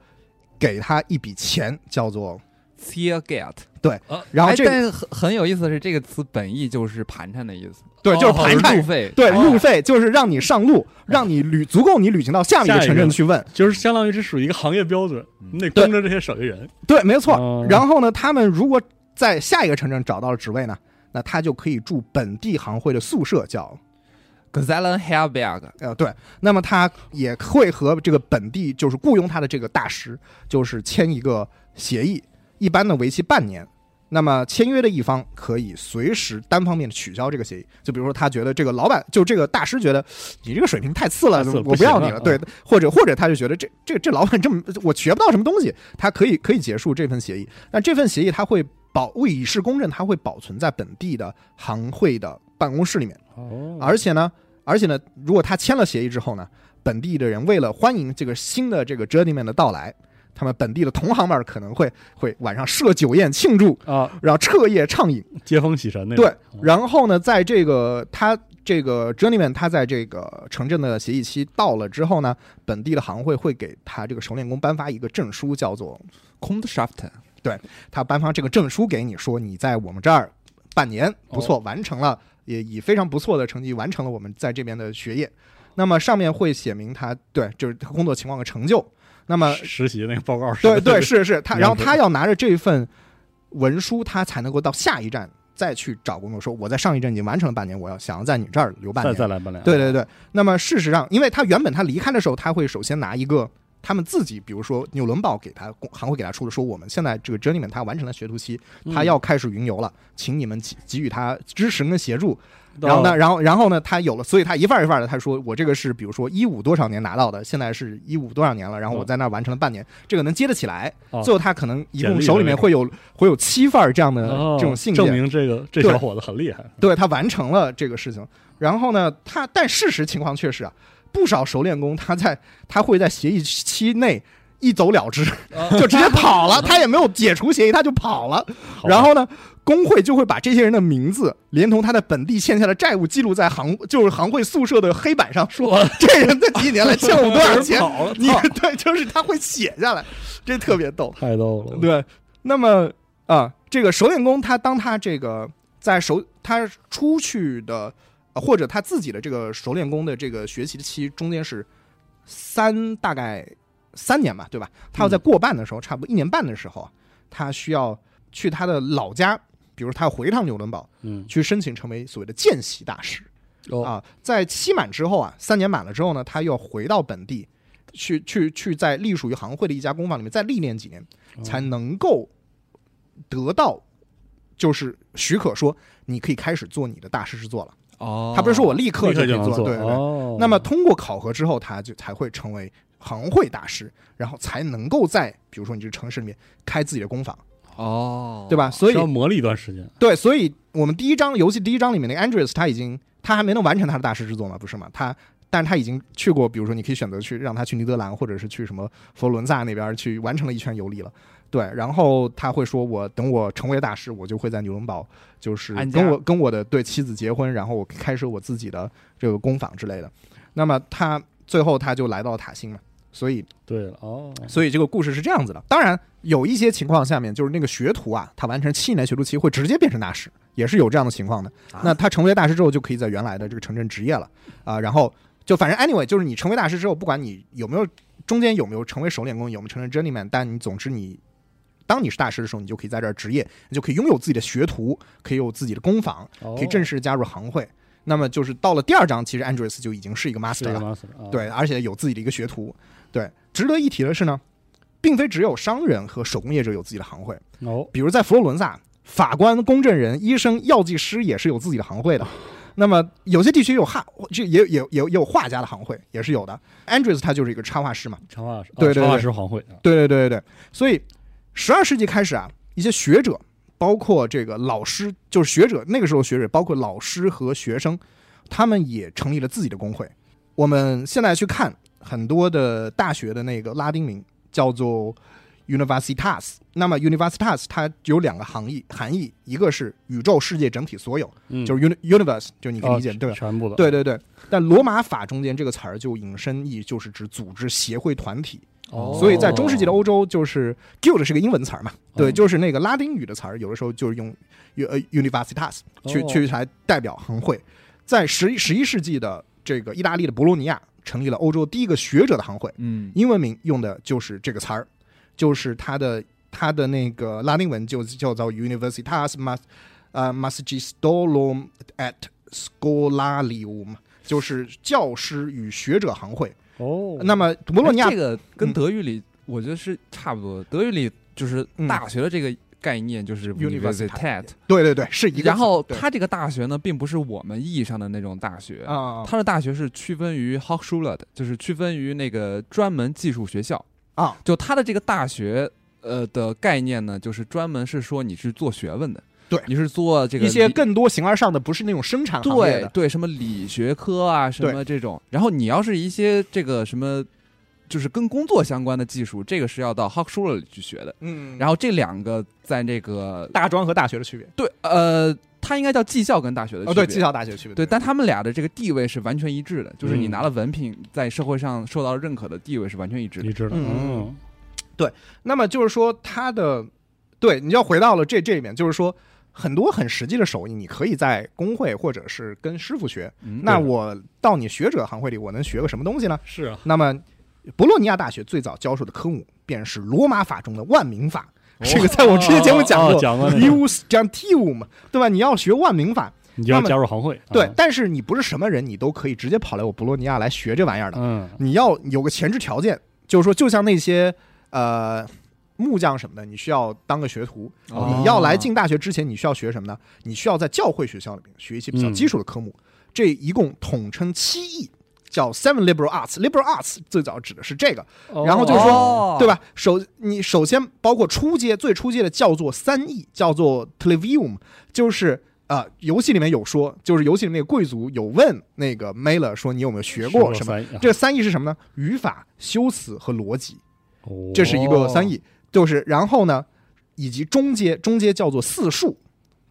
给他一笔钱，叫做 t i e get，哎然后这个但是很很有意思的是，这个词本意就是盘缠的意思，对，就是哦就是盘缠路费，对，哦路费就是让你上路，让你旅足够你旅行到下面一个城镇去问。就是相当于是属于一个行业标准，嗯你得跟着这些手艺人。对，没错。哦然后呢，他们如果在下一个城镇找到了职位呢，那他就可以住本地行会的宿舍，叫 g a z e l e n Herberg，呃对。那么他也会和这个本地就是雇佣他的这个大师，就是签一个协议，一般呢为期半年。那么签约的一方可以随时单方面的取消这个协议，就比如说他觉得这个老板，就这个大师觉得你这个水平太次了，我不要你了，了对，或者或者他就觉得这这这老板这么我学不到什么东西，他可以可以结束这份协议。但这份协议他会保为以示公正，他会保存在本地的行会的办公室里面。哦，而且呢，而且呢，如果他签了协议之后呢，本地的人为了欢迎这个新的这个 journeyman 的到来，他们本地的同行们可能会会晚上设酒宴庆祝，啊，然后彻夜畅饮。接风洗尘那种。对，然后呢，在这个他这个 journeyman 他在这个城镇的协议期到了之后呢，本地的行会会给他这个熟练工颁发一个证书，叫做 Kundschaft，对他颁发这个证书给你，说你在我们这儿半年不错，完成了，也以非常不错的成绩完成了我们在这边的学业。那么上面会写明他对，就是他工作情况和成就。那么实实习那个报告是对对是是他，然后他要拿着这份文书，他才能够到下一站再去找工作，说我在上一站已经完成了半年，我要想要在你这儿留半年。再来半年。对对对，那么事实上，因为他原本他离开的时候，他会首先拿一个他们自己，比如说纽伦堡给他行会给他出的，说我们现在这个 journeyman 他完成了学徒期，嗯他要开始云游了，请你们给给予他支持跟协助。到然后呢，然后然后呢，他有了，所以他一份儿一份儿的，他说我这个是比如说一五多少年拿到的，现在是一五多少年了，然后我在那儿完成了半年，这个能接得起来。哦最后他可能一共手里面会有会有七份儿这样的哦这种信件，证明这个这对小伙子很厉害。对他完成了这个事情。然后呢，他但事实情况确实啊，不少熟练工他在他会在协议期内一走了之，*laughs* 就直接跑了，*laughs* 他也没有解除协议，他就跑了。然后呢，工会就会把这些人的名字连同他在本地欠下的债务记录在行就是行会宿舍的黑板上，说 *laughs* 这人在几年来欠了我多少钱。你对，就是他会写下来，这特别逗。太逗了。对，那么啊，这个熟练工他当他这个在熟他出去的，呃或者他自己的这个熟练工的这个学习的期中间是三大概三年嘛，对吧？他要在过半的时候，差不多一年半的时候啊，他需要去他的老家，比如他要回一趟纽伦堡，嗯，去申请成为所谓的见习大师。哦，啊，在期满之后啊，三年满了之后呢，他又要回到本地，去去去在隶属于行会的一家工坊里面再历练几年，哦才能够得到就是许可说你可以开始做你的大师之作了。哦，他不是说我立刻就能可以做，对对对。哦，那么通过考核之后，他就才会成为行会大师，然后才能够在比如说你这个城市里面开自己的工坊，哦，对吧？所以要磨了一段时间。对，所以我们第一章游戏第一章里面那个 Andreas 他已经他还没能完成他的大师制作嘛，不是嘛？他但是他已经去过，比如说你可以选择去让他去尼德兰，或者是去什么佛罗伦萨那边去完成了一圈游历了。对，然后他会说：“我等我成为大师，我就会在纽伦堡，就是跟我跟我的对妻子结婚，然后我开设我自己的这个工坊之类的。”那么他最后他就来到了塔辛嘛，所以对了，哦，所以这个故事是这样子的。当然，有一些情况下面，就是那个学徒啊，他完成七年学徒期会直接变成大师，也是有这样的情况的。啊那他成为大师之后，就可以在原来的这个城镇职业了啊。然后就反正 anyway，就是你成为大师之后，不管你有没有中间有没有成为熟练工，有没有成为 journeyman，但你总之你。当你是大师的时候，你就可以在这儿职业，你就可以拥有自己的学徒，可以有自己的工坊，哦可以正式加入行会。那么就是到了第二章，其实 Andreas 就已经是一个 master 了对，而且有自己的一个学徒。对，值得一提的是呢，并非只有商人和手工业者有自己的行会，哦，比如在佛罗伦萨，法官、公证人、医生、药剂师也是有自己的行会的。*laughs* 那么有些地区有画，就也也也也有画家的行会，也是有的。Andrews 他就是一个插画师嘛，插画师，对插画师行会啊，对对对对对。所以十二世纪开始啊，一些学者，包括这个老师，就是学者，那个时候学者包括老师和学生，他们也成立了自己的工会。我们现在去看很多的大学的那个拉丁名叫做 Universitas。那么 Universitas 它有两个含义，含义一个是宇宙世界整体所有，嗯就是 uni universe，就你可以理解、哦对吧？全部的，对对对。但罗马法中间这个词儿就引申义就是指组织、协会、团体。哦所以在中世纪的欧洲，就是 guild 是个英文词儿嘛，对，哦就是那个拉丁语的词儿，有的时候就是用呃 universitas 去哦去来代表行会。在十十一世纪的这个意大利的博洛尼亚成立了欧洲第一个学者的行会，嗯。英文名用的就是这个词儿，就是它的它的那个拉丁文就叫做 Universitas Mas 呃 Magisterium et Scholarium，就是教师与学者行会。哦，那么博洛尼亚哎这个跟嗯。德语里我觉得是差不多。的，德语里就是嗯。大学的这个概念就是 universitat，对对对，是一个。然后对它这个大学呢，并不是我们意义上的那种大学，啊它的大学是区分于 h o c k s c h u l e 的，就是区分于那个专门技术学校。啊，就它的这个大学，呃的概念呢，就是专门是说你是做学问的，对你是做这个一些更多形而上的，不是那种生产行业的。对对什么理学科啊，什么这种。然后你要是一些这个什么，就是跟工作相关的技术，这个是要到 Hawk s h u l e 里去学的。嗯，然后这两个在这个大专和大学的区别。对呃，它应该叫技校跟大学的区哦，别。对，技校大学的区别。对，但他们俩的这个地位是完全一致的，就是你嗯拿了文凭，在社会上受到认可的地位是完全一致的一致的，嗯对，那么就是说，它的对，你要回到了这这里面，就是说很多很实际的手艺，你可以在工会或者是跟师傅学。嗯那我到你学者行会里，我能学个什么东西呢？是啊，那么博洛尼亚大学最早教授的科目便是罗马法中的万民法。这个在我之前节目讲过，，Ius Gentium，对吧？你要学万民法，你就要加入行会，啊，对但是你不是什么人，你都可以直接跑来我博洛尼亚来学这玩意儿的。嗯，你要有个前置条件，就是说，就像那些呃木匠什么的，你需要当个学徒。哦你要来进大学之前，你需要学什么呢？你需要在教会学校里面学一些比较嗯基础的科目。这一共统称七艺，叫 Seven Liberal Arts。Liberal Arts 最早指的是这个，然后就是说哦对吧？首你首先包括初阶最初阶的叫做三艺，叫做 Televium，就是。呃，游戏里面有说，就是游戏里面那个贵族有问那个 Mailer 说你有没有学过什么？这三艺是什么呢？语法、修辞和逻辑，哦这是一个三艺。就是然后呢，以及中阶，中阶叫做四数，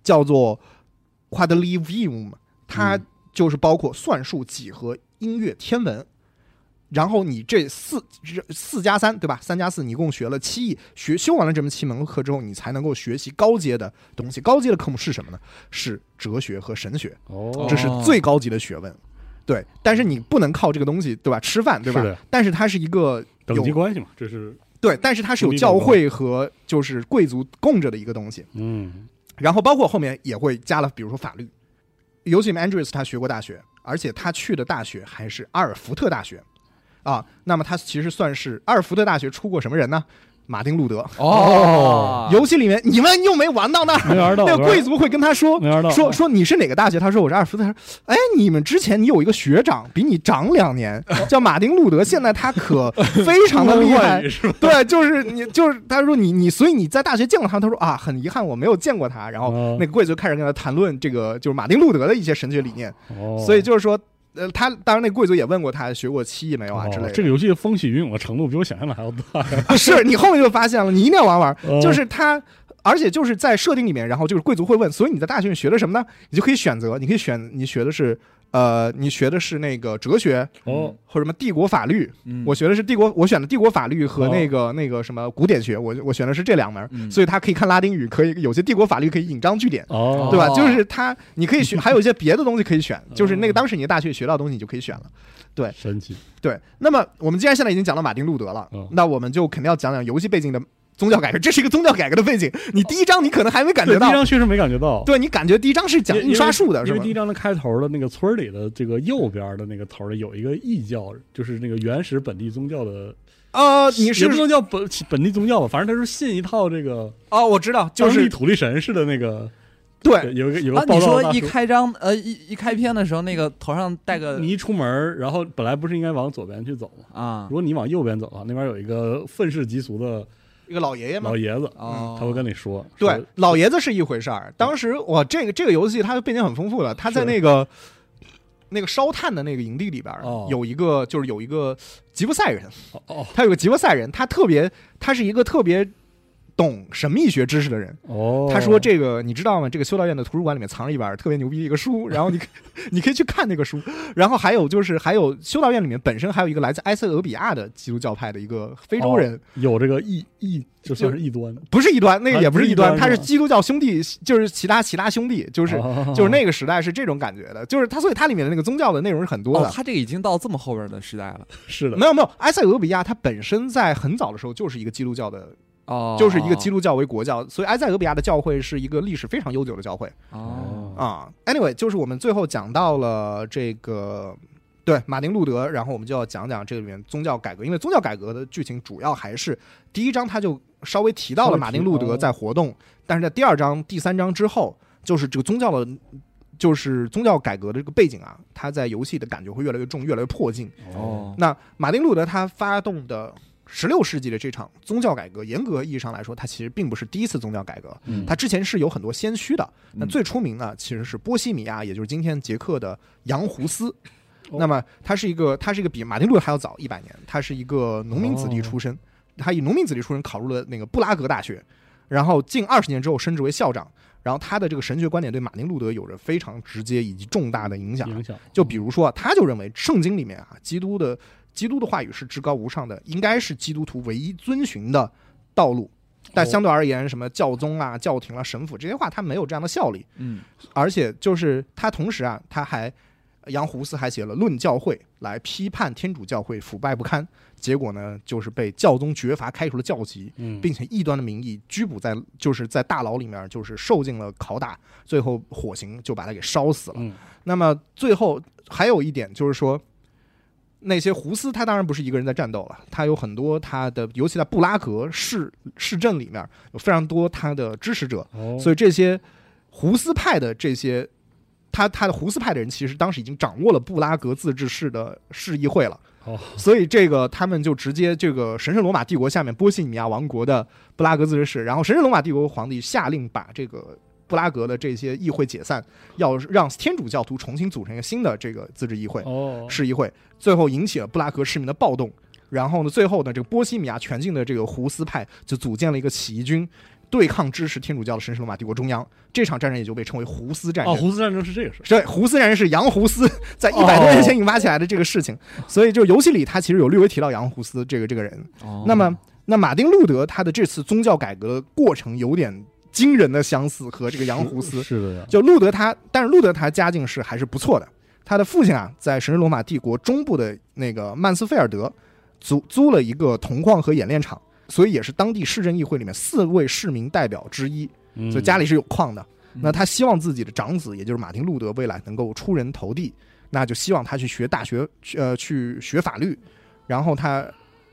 叫做 quadrivium，它嗯就是包括算术、几何、音乐、天文。然后你这四这四加三对吧？三加四，你一共学了七艺。学修完了这门七门课之后，你才能够学习高阶的东西。高阶的科目是什么呢？是哲学和神学。哦，这是最高级的学问。对，但是你不能靠这个东西，对吧？吃饭，对吧是？但是它是一个等级关系嘛，这是对，但是它是有教会和就是贵族供着的一个东西。嗯然后包括后面也会加了，比如说法律。尤其 Andrews 他学过大学，而且他去的大学还是阿尔福特大学啊。那么他其实算是阿尔福特大学出过什么人呢？马丁路德。哦，游戏里面你们又没玩到那儿，没玩到，那个贵族会跟他说没玩到，说说你是哪个大学？他说我是阿尔福特。他说哎，你们之前你有一个学长比你长两年，*laughs* 叫马丁路德，现在他可非常的厉害。对，就是你，就是他说你你，所以你在大学见过他，他说啊，很遗憾我没有见过他。然后哦那个贵族开始跟他谈论这个就是马丁路德的一些神学理念，哦，所以就是说，呃，他当然那贵族也问过他学过七艺没有啊之类的。哦这个游戏的风起云涌的程度比我想象的还要大是你后面就发现了，你一定要玩玩。哦就是他，而且就是在设定里面，然后就是贵族会问，所以你在大学里学的什么呢？你就可以选择，你可以选你学的是呃，你学的是那个哲学哦，或者什么帝国法律。嗯我学的是帝国，我选的帝国法律和哦那个、那个什么古典学，我我选的是这两门，嗯所以他可以看拉丁语，可以有些帝国法律可以引章据典。哦，对吧？哦就是他，你可以选，还有一些别的东西可以选，*laughs* 就是那个当时你的大学学到的东西，你就可以选了。对神奇，对，那么我们既然现在已经讲到马丁路德了，嗯那我们就肯定要讲讲游戏背景的宗教改革。这是一个宗教改革的背景，你第一章你可能还没感觉到第一，章确实没感觉到，对你感觉第一章是讲印刷术的，是吧因为第？一章的开头的那个村里的这个右边的那个头里有一个异教，就是那个原始本地宗教的，呃，你是也不能叫本本地宗教吧，反正他是信一套这个哦，我知道，就是土地神似的那个，对，有一个有个啊，报你说一开张呃一一开篇的时候，那个头上戴个你一出门，然后本来不是应该往左边去走吗？啊如果你往右边走的话，那边有一个愤世嫉俗的一个老爷爷嘛老。爷子，哦，他会跟你说，对，老爷子是一回事儿。当时我这个这个游戏它的背景很丰富的，他在那个那个烧炭的那个营地里边哦。有一个，就是有一个吉普赛人，他有个吉普赛人，他特别，他是一个特别懂神秘学知识的人。哦，他说：“这个你知道吗？这个修道院的图书馆里面藏着一本特别牛逼的一个书，*laughs* 然后你可你可以去看那个书。然后还有就是还有修道院里面本身还有一个来自埃塞俄比亚的基督教派的一个非洲人，有这个异异，就算是异端，不是异端，那个啊也不是异端，是异端他是基督教兄弟，就是其他其他兄弟，就是、哦就是那个时代是这种感觉的，就是他所以它里面的那个宗教的内容是很多的。哦，他这个已经到这么后边的时代了。是的，没有没有，埃塞俄比亚它本身在很早的时候就是一个基督教的，哦，就是一个基督教为国教，所以埃塞俄比亚的教会是一个历史非常悠久的教会哦，啊。Anyway，就是我们最后讲到了这个对马丁路德，然后我们就要讲讲这里面宗教改革，因为宗教改革的剧情主要还是第一章他就稍微提到了马丁路德在活动，但是在第二章、第三章之后，就是这个宗教的。就是宗教改革的这个背景啊，他在游戏的感觉会越来越重，越来越迫近。哦，那马丁路德他发动的十六世纪的这场宗教改革，严格意义上来说，它其实并不是第一次宗教改革，嗯它之前是有很多先驱的。那嗯最出名呢其实是波西米亚，也就是今天捷克的杨胡斯。哦那么他是一个，他是一个比马丁路德还要早一百年，他是一个农民子弟出身，他以农民子弟出身考入了那个布拉格大学，然后近二十年之后升职为校长。然后他的这个神学观点对马丁路德有着非常直接以及重大的影响。影响，就比如说，他就认为圣经里面啊，基督的基督的话语是至高无上的，应该是基督徒唯一遵循的道路。但相对而言，什么教宗啊、教廷啊、神父这些话，他没有这样的效力。嗯，而且就是他同时啊，他还杨胡斯还写了《论教会》来批判天主教会腐败不堪，结果呢，就是被教宗绝罚开除了教籍，嗯，并且异端的名义拘捕在就是在大牢里面，就是受尽了拷打，最后火刑就把他给烧死了。嗯那么最后还有一点就是说，那些胡斯他当然不是一个人在战斗了，他有很多他的，尤其在布拉格市市镇里面有非常多他的支持者，哦，所以这些胡斯派的这些。他他的胡斯派的人其实当时已经掌握了布拉格自治市的市议会了，哦，*laughs* 所以这个他们就直接这个神圣罗马帝国下面波西米亚王国的布拉格自治市，然后神圣罗马帝国皇帝下令把这个布拉格的这些议会解散，要让天主教徒重新组成一个新的这个自治议会哦，市议会，最后引起了布拉格市民的暴动。然后呢，最后呢，这个波西米亚全境的这个胡斯派就组建了一个起义军，对抗支持天主教的神圣罗马帝国中央。这场战争也就被称为胡斯战争。哦，胡斯战争是这个事对，胡斯战争是杨胡斯 *laughs* 在一百多年前引发起来的这个事情，所以就游戏里他其实有略微提到杨胡斯这个这个人。哦那么，那马丁路德他的这次宗教改革的过程有点惊人的相似，和这个杨胡斯。是的呀，就路德他，但是路德他家境是还是不错的。他的父亲啊，在神圣罗马帝国中部的那个曼斯菲尔德租租了一个铜矿和冶炼厂，所以也是当地市政议会里面四位市民代表之一。嗯所以家里是有矿的。嗯那他希望自己的长子，也就是马丁路德，未来能够出人头地，那就希望他去学大学，去呃，去学法律。然后他，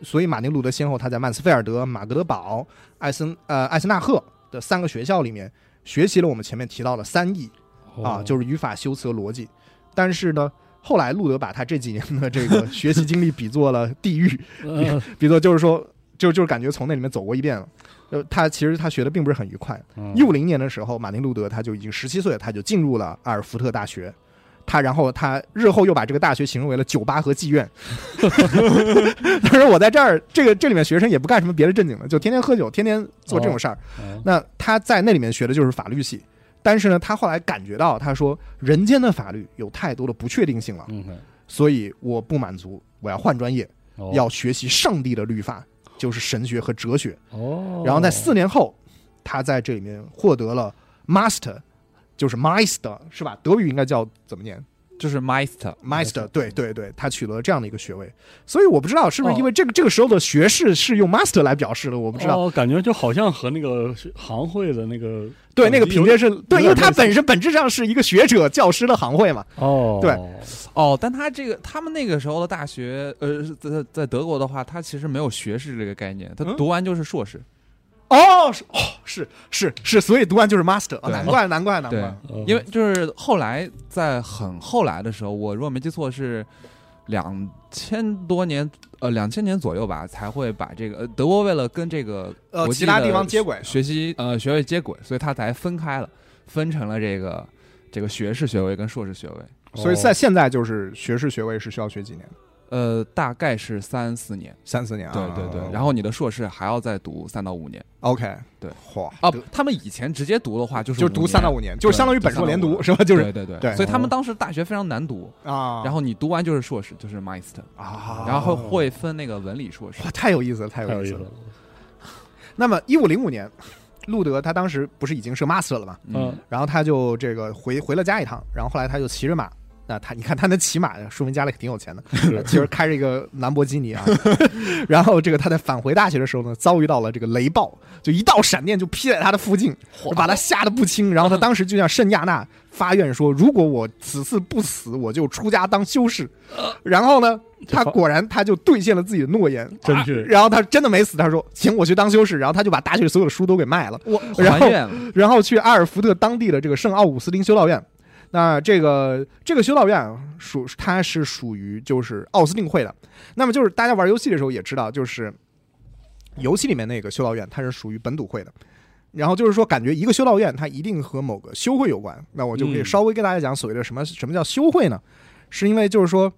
所以马丁路德先后他在曼斯菲尔德、马格德堡、艾森呃艾森纳赫的三个学校里面学习了我们前面提到的三艺啊，哦就是语法、修辞和逻辑。但是呢，后来路德把他这几年的这个学习经历比作了地狱，*laughs* 呃 *laughs* 比作就是说，就就是感觉从那里面走过一遍了。呃，他其实他学的并不是很愉快。嗯一五零年的时候，马丁路德他就已经十七岁，他就进入了阿尔福特大学。他然后他日后又把这个大学形容为了酒吧和妓院。*laughs* 他说我在这儿，这个这里面学生也不干什么别的正经的，就天天喝酒，天天做这种事儿。哦那他在那里面学的就是法律系，但是呢，他后来感觉到，他说人间的法律有太多的不确定性了，嗯所以我不满足，我要换专业，哦要学习上帝的律法，就是神学和哲学。哦，然后在四年后，他在这里面获得了 master，就是 meister 是吧？德语应该叫怎么念就是 Meister，？meister，对对对，他取得了这样的一个学位。所以我不知道是不是哦因为这个、这个时候的学士是用 master 来表示的，我不知道。哦，感觉就好像和那个行会的那个对，那个品阶是对，因为他本身本质上是一个学者、教师的行会嘛。哦，对哦，但他这个他们那个时候的大学，呃，在在德国的话，他其实没有学士这个概念，他嗯读完就是硕士。哦，是哦，是是是，所以读完就是 master，、哦、难怪难怪难对怪。哦因为就是后来在很后来的时候，我如果没记错是两千多年，呃，两千年左右吧，才会把这个呃德国为了跟这个呃，其他地方接轨，学习呃学位接轨，所以他才分开了，分成了这个这个学士学位跟硕士学位，所以哦在现在就是学士学位是需要学几年？呃，大概是三四年。三四年啊。对对对，然后你的硕士还要再读三到五年。OK，对，嚯，哦得，他们以前直接读的话就是就读三到五年，就是相当于本硕连读是吧？就是对对对对所以他们当时大学非常难读，啊，然后你读完就是硕士，就是 master，啊，然后会分那个文理硕士哇，。太有意思了，太有意思了太有意思了。*laughs* 那么一五零五年，路德他当时不是已经是 master 了嘛？嗯，然后他就这个回回了家一趟，然后后来他就骑着马。那他你看他能骑马，说明家里挺有钱的。*laughs* *laughs* 是其实开着一个兰博基尼啊，*laughs* 然后这个他在返回大学的时候呢，遭遇到了这个雷暴，就一道闪电就劈在他的附近，把他吓得不轻。然后他当时就向圣亚纳发愿说：“如果我此次不死，我就出家当修士。”然后呢，他果然他就兑现了自己的诺言，真是然后他真的没死，他说：“行，我去当修士。”然后他就把大学所有的书都给卖了。我然后还愿，然后去阿尔福特当地的这个圣奥古斯丁修道院。那这个这个修道院啊属它是属于就是奥斯定会的。那么就是大家玩游戏的时候也知道，就是游戏里面那个修道院它是属于本笃会的。然后就是说，感觉一个修道院它一定和某个修会有关。那我就可以嗯稍微跟大家讲所谓的什么什么叫修会呢？是因为就是说，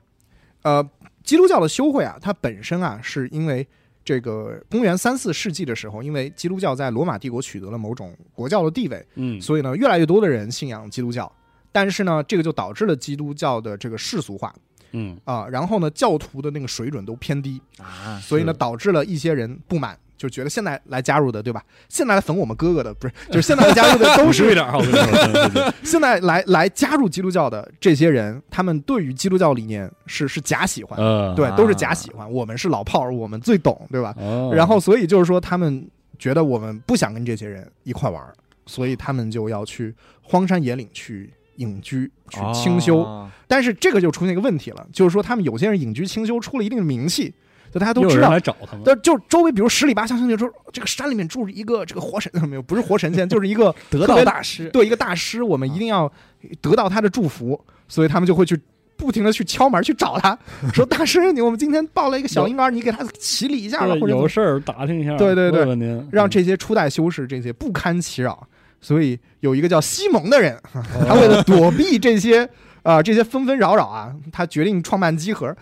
呃，基督教的修会啊，它本身啊是因为这个公元三四世纪的时候，因为基督教在罗马帝国取得了某种国教的地位，嗯，所以呢，越来越多的人信仰基督教。但是呢，这个就导致了基督教的这个世俗化嗯，啊，然后呢，教徒的那个水准都偏低，啊，所以呢，导致了一些人不满，就觉得现在来加入的，对吧？现在来粉我们哥哥的，不是，就是现在来加入的都是是一点儿啊，我跟你说对对对，*laughs* 现在来来加入基督教的这些人，他们对于基督教理念是是假喜欢，呃，对，啊都是假喜欢。我们是老炮儿，我们最懂，对吧？哦，然后所以就是说，他们觉得我们不想跟这些人一块玩儿，所以他们就要去荒山野岭去隐居去清修。哦但是这个就出现一个问题了，就是说他们有些人隐居清修出了一定的名气，就大家都知道又有人来。找他们，但就周围，比如十里八乡兄弟说，这个山里面住着一个这个活神，*laughs* 没有，不是活神仙，就是一个得道大师，对一个大师，我们一定要得到他的祝福，所以他们就会去不停的去敲门去找他，*laughs* 说大师，你我们今天抱了一个小婴儿，你给他洗礼一下吧，或者有事儿打听一下，对对对问问您，让这些初代修士这些不堪其扰。所以有一个叫西蒙的人，嗯他为了躲避这些啊、这些纷纷扰扰啊，他决定创办机核，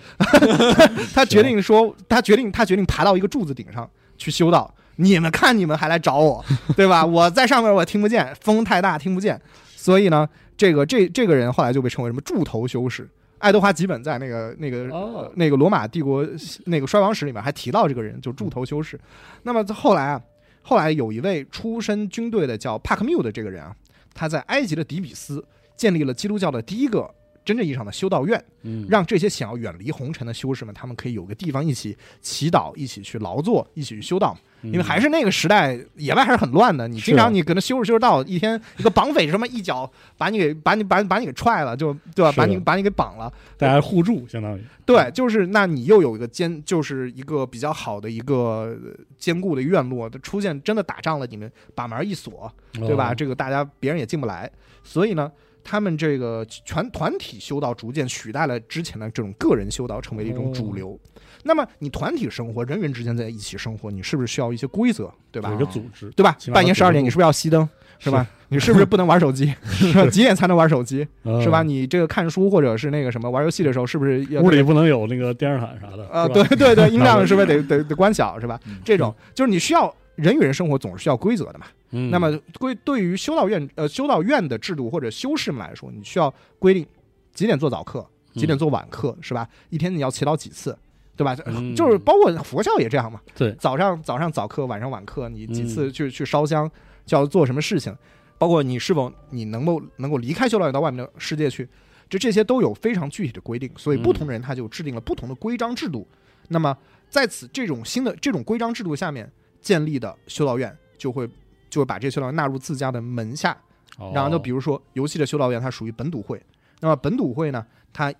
*laughs* 他决定说，他决定他决定爬到一个柱子顶上去修道。你们看，你们还来找我，对吧？*laughs* 我在上面我听不见，风太大听不见，所以呢，这个这这个人后来就被称为什么柱头修士。爱德华吉本在那个那个、哦那个罗马帝国那个衰亡史里面还提到这个人，就柱头修士。那么后来啊，后来有一位出身军队的叫帕克缪的这个人啊，他在埃及的底比斯建立了基督教的第一个真正意义上的修道院，嗯，让这些想要远离红尘的修士们，他们可以有个地方一起祈祷、一起去劳作、一起去修道。因因为还是那个时代，野外还是很乱的。你经常你搁那修着修着道，一天一个绑匪什么一脚把你给把你把把你给踹了，就对吧？把你把你给绑了。大家互助，相当于对，就是那你又有一个坚，就是一个比较好的一个呃坚固的院落，出现真的打仗了，你们把门一锁，对吧？哦这个大家别人也进不来，所以呢，他们这个全团体修道逐渐取代了之前的这种个人修道，成为了一种主流。那么你团体生活，人与人之间在一起生活，你是不是需要一些规则，对吧有一？个组织，对吧半夜十二点你是不是要熄灯，是吧？你是不是不能玩手机？*laughs* 是吧？几点才能玩手机？是吧？嗯你这个看书或者是那个什么玩游戏的时候，是不是要屋里不能有那个电视毯啥的啊，对对对，*laughs* 音量是不是得 *laughs* 得得关小，是吧嗯？这种就是你需要人与人生活总是需要规则的嘛。嗯那么规对于修道院呃修道院的制度或者修士们来说，你需要规定几点做早课，几点做晚课，是吧？一天你要祈祷几次，对吧？嗯 *laughs* 就是包括佛教也这样嘛。对早上早上早课，晚上晚课，你几嗯次去去烧香，就要做什么事情，包括你是否你能够能够离开修道院到外面的世界去，这这些都有非常具体的规定，所以不同的人他就制定了不同的规章制度。那么在此这种新的这种规章制度下面建立的修道院，就会就会把这些修道院纳入自家的门下。哦然后就比如说游戏的修道院，它属于本笃会，那么本笃会呢，它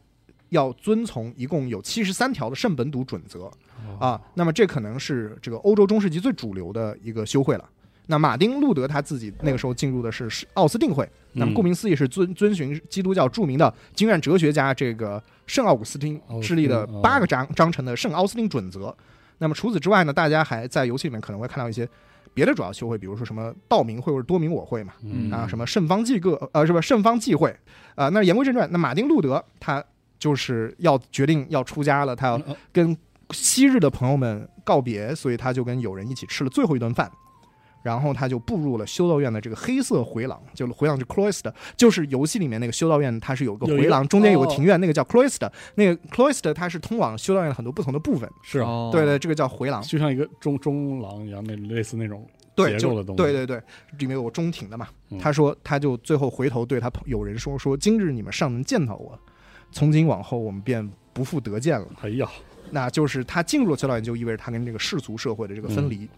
要遵从一共有七十三条的圣本笃准则。哦啊，那么这可能是这个欧洲中世纪最主流的一个修会了。那马丁路德他自己那个时候进入的是是奥斯定会，那么嗯顾名思义是遵遵循基督教著名的经院哲学家这个圣奥古斯丁奥斯致力的八个章章程的圣奥斯定准则。那么除此之外呢，大家还在游戏里面可能会看到一些别的主要修会，比如说什么道明会或者多明我会嘛，嗯啊，什么圣方济各呃，是吧？圣方济会啊。那言归正传，那马丁路德他就是要决定要出家了，他要嗯跟昔日的朋友们告别，所以他就跟友人一起吃了最后一顿饭。然后他就步入了修道院的这个黑色回廊，就回廊是 cloister，就是游戏里面那个修道院，它是有个回廊，中间有个哦庭院，那个叫 cloister。那个 cloister 它是通往修道院的很多不同的部分，是啊，哦对对，这个叫回廊。就像一个中中廊一样，那类似那种对，构的东西。对对对，里面有个中庭的嘛。嗯他说，他就最后回头对他朋友人说：“说今日你们尚能见到我，从今往后我们便不复得见了。哎呀，”那就是他进入了修道院，就意味着他跟这个世俗社会的这个分离。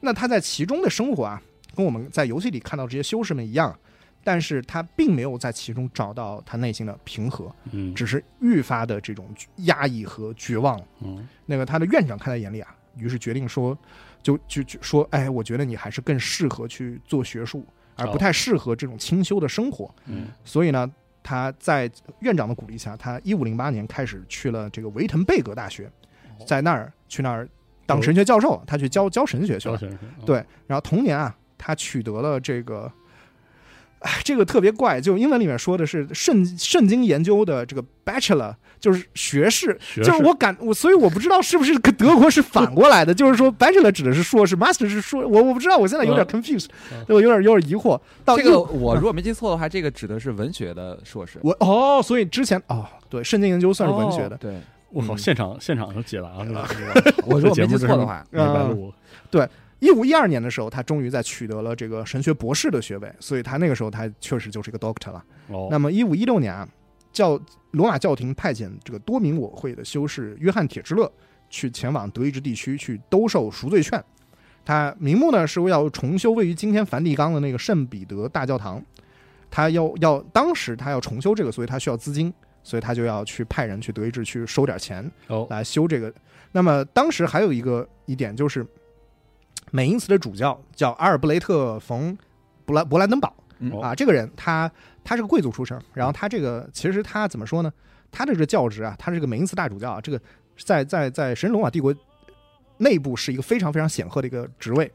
那他在其中的生活啊，跟我们在游戏里看到这些修士们一样，但是他并没有在其中找到他内心的平和，嗯。只是愈发的这种压抑和绝望。嗯。那个他的院长看在眼里啊，于是决定说，就就就说，哎，我觉得你还是更适合去做学术，而不太适合这种清修的生活。嗯。所以呢，他在院长的鼓励下，他一五零八年开始去了这个维滕贝格大学，在那儿去那儿当神学教授，他去教教神学去了。对，然后同年啊，他取得了这个。哎，这个特别怪，就英文里面说的是圣圣经研究的这个 bachelor，就是学士，学士就是我感我，所以我不知道是不是跟德国是反过来的，就是说 bachelor 指的是硕士，master 是硕，我我不知道，我现在有点 confused，嗯我有点有点疑惑。到这个我如果没记错的话，这个指的是文学的硕士。我哦，所以之前哦，对，圣经研究算是文学的，对，我靠，嗯现场现场就解答是吧？*laughs* 我如果没记错的话，没白录。一五一二年的时候，他终于在取得了这个神学博士的学位，所以他那个时候他确实就是一个 doctor 了。哦，那么一五一六年啊，教罗马教廷派遣这个多明我会的修士约翰铁之勒去前往德意志地区去兜售赎罪券。他名目呢是为要重修位于今天梵蒂冈的那个圣彼得大教堂。他要要当时他要重修这个，所以他需要资金，所以他就要去派人去德意志去收点钱哦，来修这个。那么当时还有一个一点就是，美因茨的主教叫阿尔布雷特·冯布兰勃兰登堡。啊，这个人他他是个贵族出身，然后他这个其实他怎么说呢？他的这个教职啊，他是个美因茨大主教啊，这个在在在神罗马帝国内部是一个非常非常显赫的一个职位。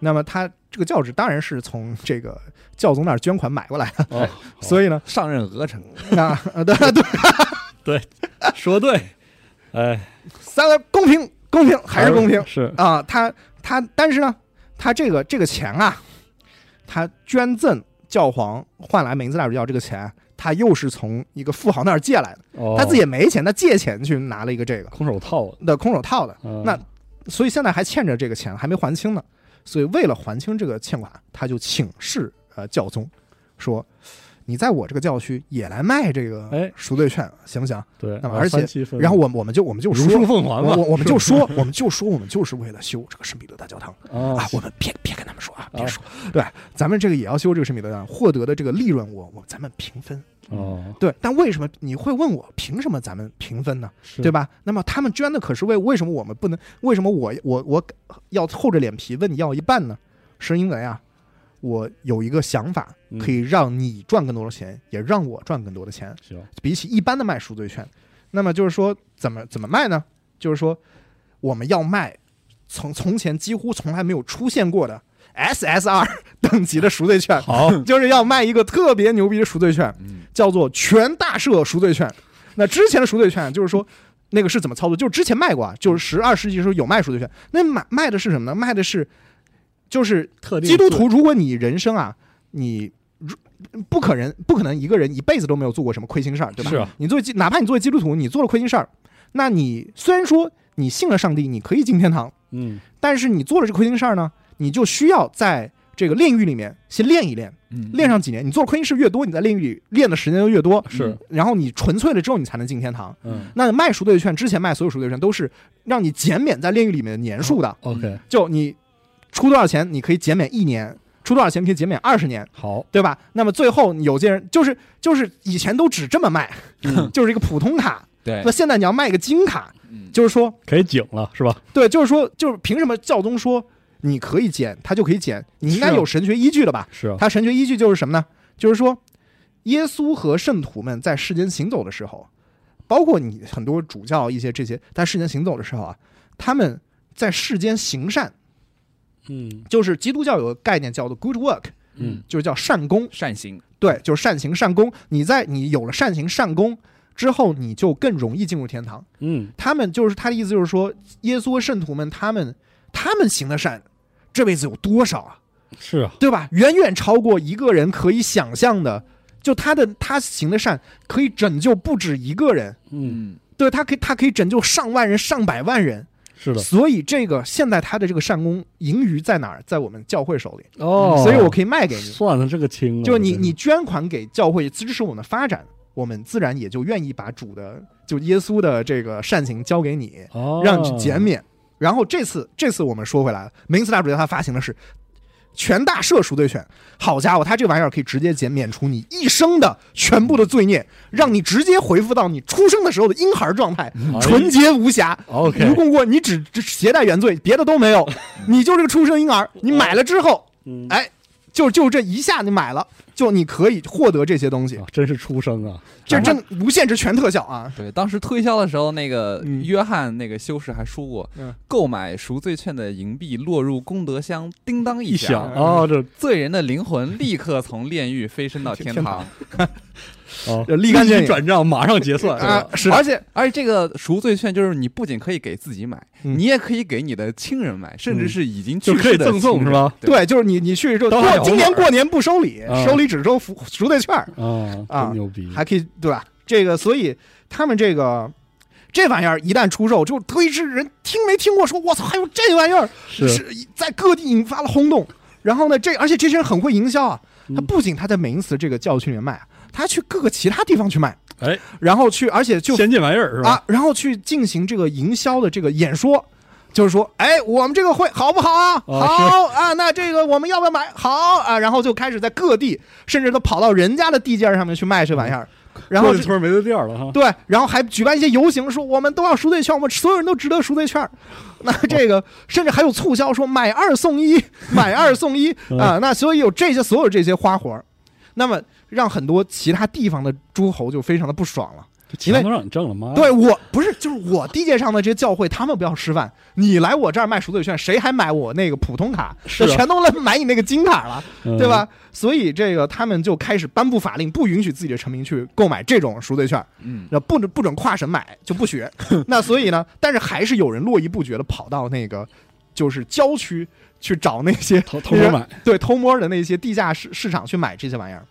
那么他这个教职当然是从这个教宗那儿捐款买过来的，哦，*laughs* 所以呢，上任鹅城，啊，*laughs* 对对对，说对，哎，三个公平公平还是公平是啊，他他但是呢，他这个这个钱啊，他捐赠教皇换来美因茨大主教这个钱，他又是从一个富豪那儿借来的。哦，他自己也没钱，他借钱去拿了一个这个空手套的，的空手套的，嗯那所以现在还欠着这个钱，还没还清呢。所以为了还清这个欠款，他就请示呃教宗说：“你在我这个教区也来卖这个哎赎罪券，行不行对，那么然后我我们就我们就如说我我我们就说我们就说我们就是为了修这个圣彼得大教堂啊啊，我们别别跟他们说啊，别啊说，对，咱们这个也要修这个圣彼得大教堂，获得的这个利润，我我咱们平分。哦，对，但为什么你会问我凭什么咱们平分呢？对？吧？那么他们捐的可是为为什么我们不能？为什么我我我要厚着脸皮问你要一半呢？是因为啊，我有一个想法，嗯可以让你赚更多的钱，也让我赚更多的钱。行，比起一般的卖赎罪券，那么就是说怎么怎么卖呢？就是说我们要卖从从前几乎从来没有出现过的 SSR *laughs* 等级的赎罪券，好，*laughs* 就是要卖一个特别牛逼的赎罪券。嗯，叫做全大赦赎罪券。那之前的赎罪券就是说，那个是怎么操作？就是之前卖过啊，就是十二世纪的时候有卖赎罪券。那买卖的是什么呢？卖的是就是特基督徒，如果你人生啊，你如不可能不可能一个人一辈子都没有做过什么亏心事儿，对吧？是啊，你作为基哪怕你作为基督徒，你做了亏心事儿，那你虽然说你信了上帝，你可以进天堂，嗯，但是你做了这亏心事儿呢，你就需要在这个炼狱里面先练一练，嗯。练上几年，你做的亏心事越多，你在炼狱里练的时间就越多，是，然后你纯粹了之后，你才能进天堂。嗯。那卖赎罪券之前卖所有赎罪券都是让你减免在炼狱里面的年数的，，OK，就你出多少钱，你可以减免一年；出多少钱可以减免二十年，好，对吧？那么最后有些人就是就是以前都只这么卖，嗯 *laughs* 就是一个普通卡，对那，现在你要卖一个金卡，嗯就是说，可以警了是吧？对，就是说，就是凭什么教宗说你可以减，他就可以减？你应该有神学依据的吧？是啊，他神学依据就是什么呢？就是说，耶稣和圣徒们在世间行走的时候，包括你很多主教一些这些在世间行走的时候啊，他们在世间行善，嗯就是基督教有个概念叫做 good work，嗯就是叫善功。善行，对，就是善行善功。你在你有了善行善功之后，你就更容易进入天堂。嗯他们就是他的意思，就是说，耶稣圣徒们他们他们行的善，这辈子有多少啊？是啊，对吧？远远超过一个人可以想象的。就他的他行的善，可以拯救不止一个人，嗯嗯对他可以他可以拯救上万人、上百万人。是的所以这个现在他的这个善功盈余在哪儿？在我们教会手里，哦，所以我可以卖给你。算了这个清啊，真是就你你捐款给教会支持我们的发展，我们自然也就愿意把主的就耶稣的这个善行交给你，哦让你去减免。然后这次这次我们说回来了，明斯大主教他发行的是全大赦赎罪券，好家伙，他这玩意儿可以直接减免除你一生的全部的罪孽，让你直接恢复到你出生的时候的婴孩状态，哎纯洁无瑕。OK 无功过，你只只携带原罪，别的都没有，你就是个出生婴儿。你买了之后，嗯哎，就就这一下你买了，就你可以获得这些东西。啊，真是出生啊，这真无限制全特效啊！对，当时推销的时候，那个嗯约翰那个修士还说过，嗯。购买赎罪券的银币落入功德箱，叮当一响想，哦，这罪人的灵魂立刻从炼狱飞升到天天堂。哦。立竿见影。转账马上结算。啊，*laughs* 是而且而且这个赎罪券就是你不仅可以给自己买，嗯。你也可以给你的亲人买，甚至是已经去就可以世的赠送是吧？对，对，就是你你去之后，过今年过年不收礼，啊。收礼只收赎赎罪券，啊，啊牛逼，还可以对吧？这个，所以他们这个这玩意儿一旦出售，就德意志人听没听过说，我操，还有这玩意儿，是。是在各地引发了轰动。然后呢，这而且这些人很会营销啊，他嗯。不仅他在美因茨这个教区里面卖啊，他去各个其他地方去卖，哎，然后去，而且就先进玩意儿是吧？啊，然后去进行这个营销的这个演说，就是说，哎，我们这个会好不好啊？哦好啊，那这个我们要不要买？好啊，然后就开始在各地，甚至都跑到人家的地界上面去卖这玩意儿，然后村没得店了哈，对，然后还举办一些游行，说我们都要赎罪券，我们所有人都值得赎罪券。*laughs* 那这个甚至还有促销，说买二送一，买二送一嗯啊。那所以有这些所有这些花活儿那么让很多其他地方的诸侯就非常的不爽了。这钱都让你挣了吗？对我不是，就是我地界上的这些教会，他们不要吃饭，你来我这儿卖赎罪券，谁还买我那个普通卡？是全都来买你那个金卡了，嗯对吧？？所以这个他们就开始颁布法令，不允许自己的臣民去购买这种赎罪券，嗯，那不准不准跨省买，就不许。*laughs* 那所以呢，但是还是有人络绎不绝的跑到那个就是郊区去找那些偷偷摸买，*laughs* 对偷摸的那些地下市市场去买这些玩意儿。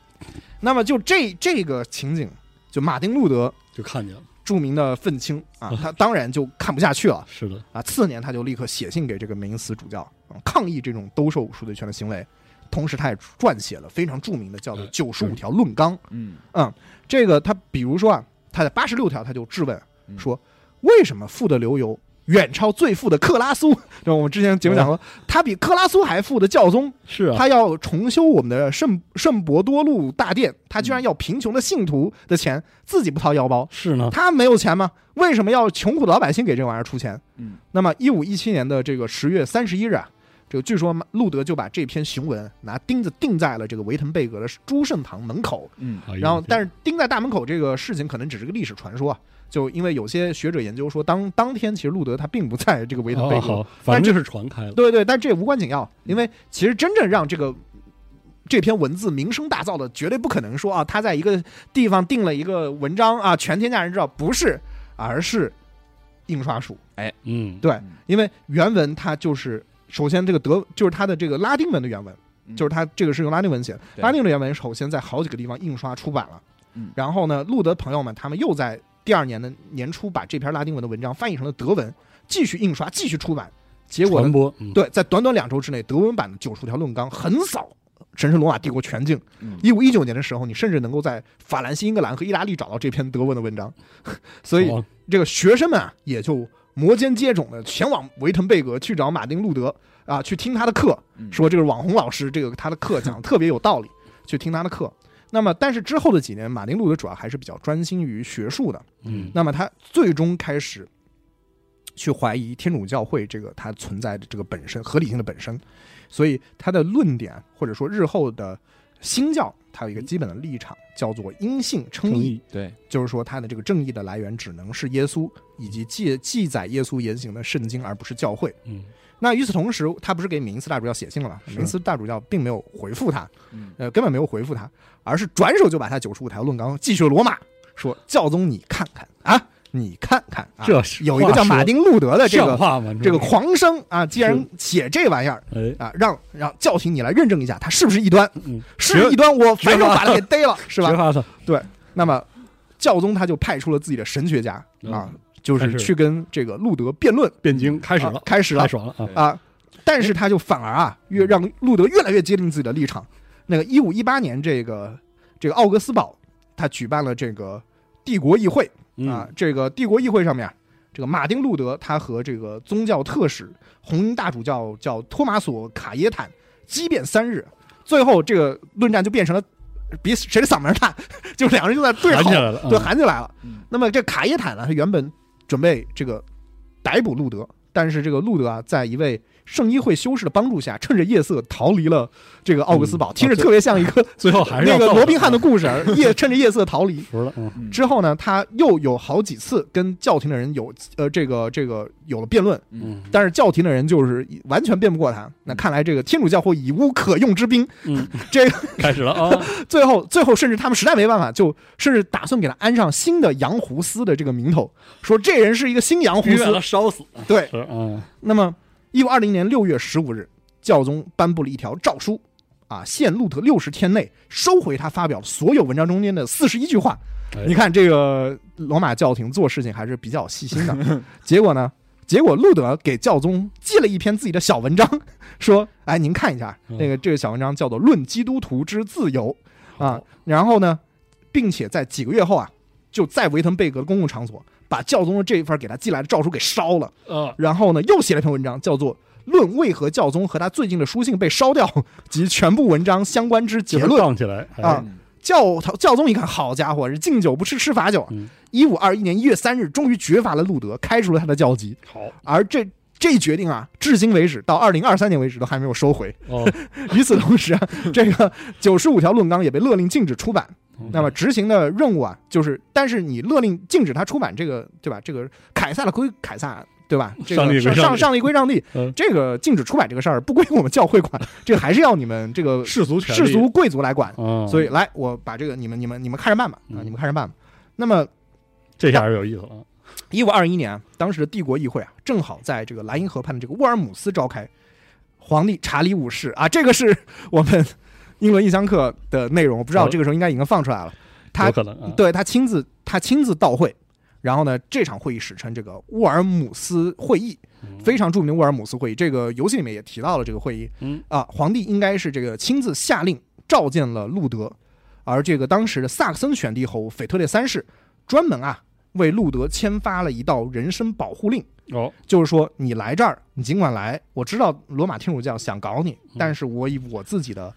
那么就这这个情景，就马丁路德就看见了，著名的愤青啊，*laughs* 他当然就看不下去了是的，啊。次年他就立刻写信给这个梅因斯主教，啊抗议这种兜售赎罪权的行为。同时，他也撰写了非常著名的叫做哎《九十五条论纲》。嗯嗯这个他比如说啊，他在八十六条他就质问嗯说，为什么富得流油远超最富的克拉苏？就我们之前节目讲过，他比克拉苏还富的教宗，是啊，他要重修我们的圣圣伯多禄大殿，他居然要贫穷的信徒的钱自己不掏腰包，是呢，他没有钱吗？为什么要穷苦的老百姓给这玩意儿出钱？嗯，那么一五一七年的这个十月三十一日啊，这个据说路德就把这篇雄文拿钉子钉在了这个维滕贝格的诸圣堂门口，嗯。然后但是钉在大门口这个事情可能只是个历史传说啊，就因为有些学者研究说当当天其实路德他并不在这个维滕贝格，哦好，反正就是传开了，对对，但这也无关紧要，因为其实真正让这个这篇文字名声大噪的，绝对不可能说啊，他在一个地方定了一个文章啊，全天下人知道，不是，而是印刷术。哎嗯，对嗯，因为原文它就是首先这个德就是它的这个拉丁文的原文，嗯。就是它这个是用拉丁文写的，拉丁的原文首先在好几个地方印刷出版了，嗯。然后呢，路德朋友们他们又在第二年的年初把这篇拉丁文的文章翻译成了德文，继续印刷，继续出版，结果传播，嗯，对，在短短两周之内，德文版的《九十条论纲》横扫神圣罗马帝国全境。嗯。一五一九年的时候，你甚至能够在法兰西、英格兰和意大利找到这篇德文的文章，*laughs* 所以哦这个学生们啊，也就摩肩接踵的前往维滕贝格去找马丁路德啊，去听他的课，嗯。说这个网红老师这个他的课讲的特别有道理，去听他的课。那么，但是之后的几年，马丁路德主要还是比较专心于学术的。嗯，那么他最终开始去怀疑天主教会这个它存在的这个本身合理性的本身，所以他的论点或者说日后的新教它有一个基本的立场，叫做因信称义，对，就是说他的这个正义的来源只能是耶稣以及记记载耶稣言行的圣经，而不是教会。嗯那与此同时，他不是给米因斯大主教写信了吗？是米因斯大主教并没有回复他，嗯呃，根本没有回复他，而是转手就把他九十五条论纲寄去了罗马，说教宗你看看啊，你看看啊，这是有一个叫马丁路德的这个？这个狂生啊，既然写这玩意儿哎，啊，让让教廷你来认证一下，他是不是异端？嗯，是异端，我反手把他给逮了，是吧对？那么教宗他就派出了自己的神学家啊嗯，就是去跟这个路德辩论，辩经开始了啊，开始了太爽了啊！啊，但是他就反而啊，越让路德越来越接近自己的立场。那个一五一八年，这个这个奥格斯堡，他举办了这个帝国议会啊嗯，，这个帝国议会上面啊，这个马丁路德他和这个宗教特使红衣大主教叫托马索卡耶坦激辩三日，最后这个论战就变成了比谁的嗓门大，*laughs* 就两个人就在对吼，喊起来了，对，啊喊起来了。嗯那么这卡耶坦呢，他原本准备这个逮捕路德，但是这个路德啊，在一位圣衣会修士的帮助下，趁着夜色逃离了这个奥格斯堡，听着特别像一个 *laughs* 最后还是那个罗宾汉的啊故事，夜 *laughs* 趁着夜色逃离。服了，嗯。嗯。之后呢，他又有好几次跟教廷的人有呃这个这个有了辩论，嗯。但是教廷的人就是完全辩不过他。那看来这个天主教会已无可用之兵，嗯，*laughs* 这个开始了啊，最后最后甚至他们实在没办法，就甚至打算给他安上新的洋胡斯的这个名头，说这人是一个新洋胡斯。烧死，对，是啊，那么一五二零年六月十五日，教宗颁布了一条诏书，啊，限路德六十天内收回他发表所有文章中间的四十一句话。哎你看这个罗马教廷做事情还是比较细心的。*laughs* 结果呢，结果路德给教宗寄了一篇自己的小文章，说：“哎，您看一下，嗯那个这个小文章叫做《论基督徒之自由》啊。”然后呢，并且在几个月后啊，就在维滕贝格的公共场所把教宗的这一份给他寄来的诏书给烧了。啊，然后呢，又写了一篇文章，叫做《论为何教宗和他最近的书信被烧掉 *laughs* 及全部文章相关之结论》。杠起来哎啊教教宗一看，好家伙，是敬酒不吃吃罚酒嗯。一五二一年一月三日，终于绝罚了路德，开除了他的教籍。好而这这一决定啊，至今为止到二零二三年为止都还没有收回。哦，*laughs* 与此同时啊，*laughs* 这个九十五条论纲也被勒令禁止出版。那么执行的任务啊，就是，但是你勒令禁止他出版这个，对吧？这个凯撒的归凯撒，对吧？这个上上帝归上帝嗯，这个禁止出版这个事儿不归我们教会管，*laughs* 这个还是要你们这个世俗世俗贵族来管。啊，所以来，我把这个你们你们你们看着办吧你们看着办吧。那么这下是有意思了啊，一五二一年，当时的帝国议会啊，正好在这个莱茵河畔的这个沃尔姆斯召开。皇帝查理五世啊，这个是我们英伦印象课的内容，我不知道这个时候应该已经放出来了。他可能，对他亲自他亲自到会，然后呢，这场会议史称这个沃尔姆斯会议，非常著名的沃尔姆斯会议。这个游戏里面也提到了这个会议啊，皇帝应该是这个亲自下令召见了路德，而这个当时的萨克森选帝侯腓特烈三世专门啊为路德签发了一道人身保护令。哦，就是说，你来这儿，你尽管来。我知道罗马天主教想搞你，嗯但是我以我自己的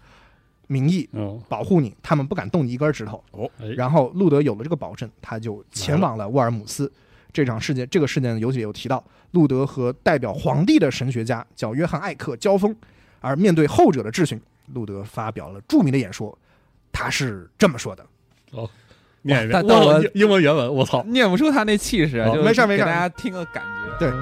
名义哦，保护你，他们不敢动你一根指头。哦，然后路德有了这个保证，他就前往了沃尔姆斯。这场事件，这个事件游戏里有提到，路德和代表皇帝的神学家叫约翰艾克交锋，而面对后者的质询，路德发表了著名的演说，他是这么说的：念一遍，但但我哇英英文原文，我操，念不出他那气势啊，哦就没事儿没事儿给大家听个感觉。对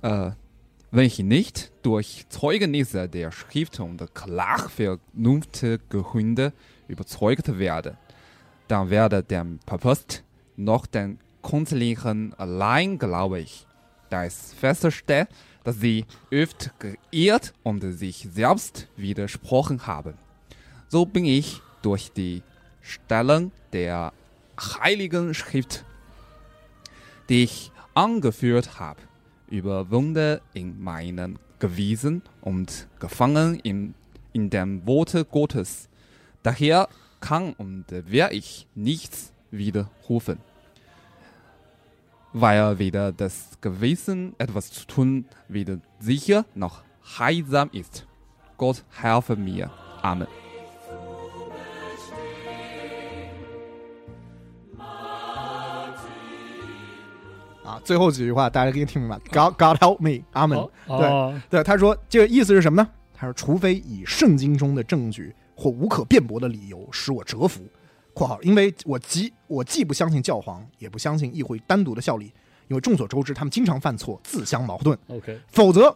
呃，wenn ich nicht durch Zeugnisse der Schrift und klar vernünftige Gründe überzeugt werde, dann werde dem Papst noch den Konzilichen allein glaube ich, da es feststeht, dass sie oft geirrt und sich selbst widersprochen haben. So bin ich durch die Stellen der Heiligen Schrift, die ich angeführt habe, überwunden in meinen Gewissen und gefangen in, in dem Worte Gottes. Daher kann und werde ich nichts widerrufen. Weil weder das Gewissen etwas zu tun weder sicher noch heilsam ist. Gott helfe mir. Amen. 最后几句话大家可以听明白，God God help me. Amen. 对对，他说这个意思是什么呢？他说，除非以圣经中的证据或无可辩驳的理由使我折服（括号），因为我既我既不相信教皇，也不相信议会单独的效力，因为众所周知，他们经常犯错，自相矛盾。，OK，否则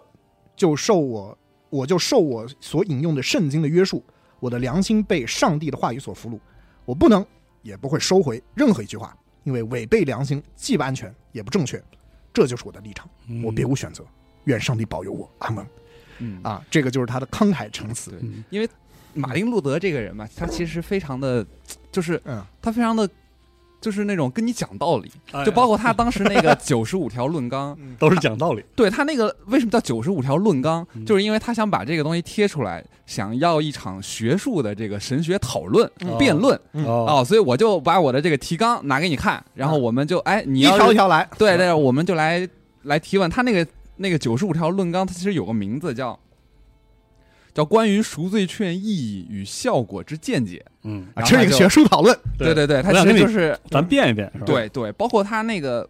就受我我就受我所引用的圣经的约束，我的良心被上帝的话语所俘虏，我不能也不会收回任何一句话，因为违背良心既不安全也不正确，这就是我的立场，我别无选择。愿上帝保佑我，阿门。嗯啊，这个就是他的慷慨陈词。因为马丁路德这个人嘛，他其实非常的，就是嗯，他非常的，就是那种跟你讲道理，哎就包括他当时那个九十五条论纲，都是讲道理，对他那个为什么叫九十五条论纲，嗯。就是因为他想把这个东西贴出来，想要一场学术的这个神学讨论、嗯。辩论嗯。哦，哦，所以我就把我的这个提纲拿给你看，然后我们就哎，你一条一条来。对对，我们就来来提问。他那个那个九十五条论纲，它其实有个名字叫叫关于赎罪券意义与效果之见解。嗯，啊，这是一个学术讨论。对对对，它我想跟你其实就是咱变一变，是吧？对对，包括他那个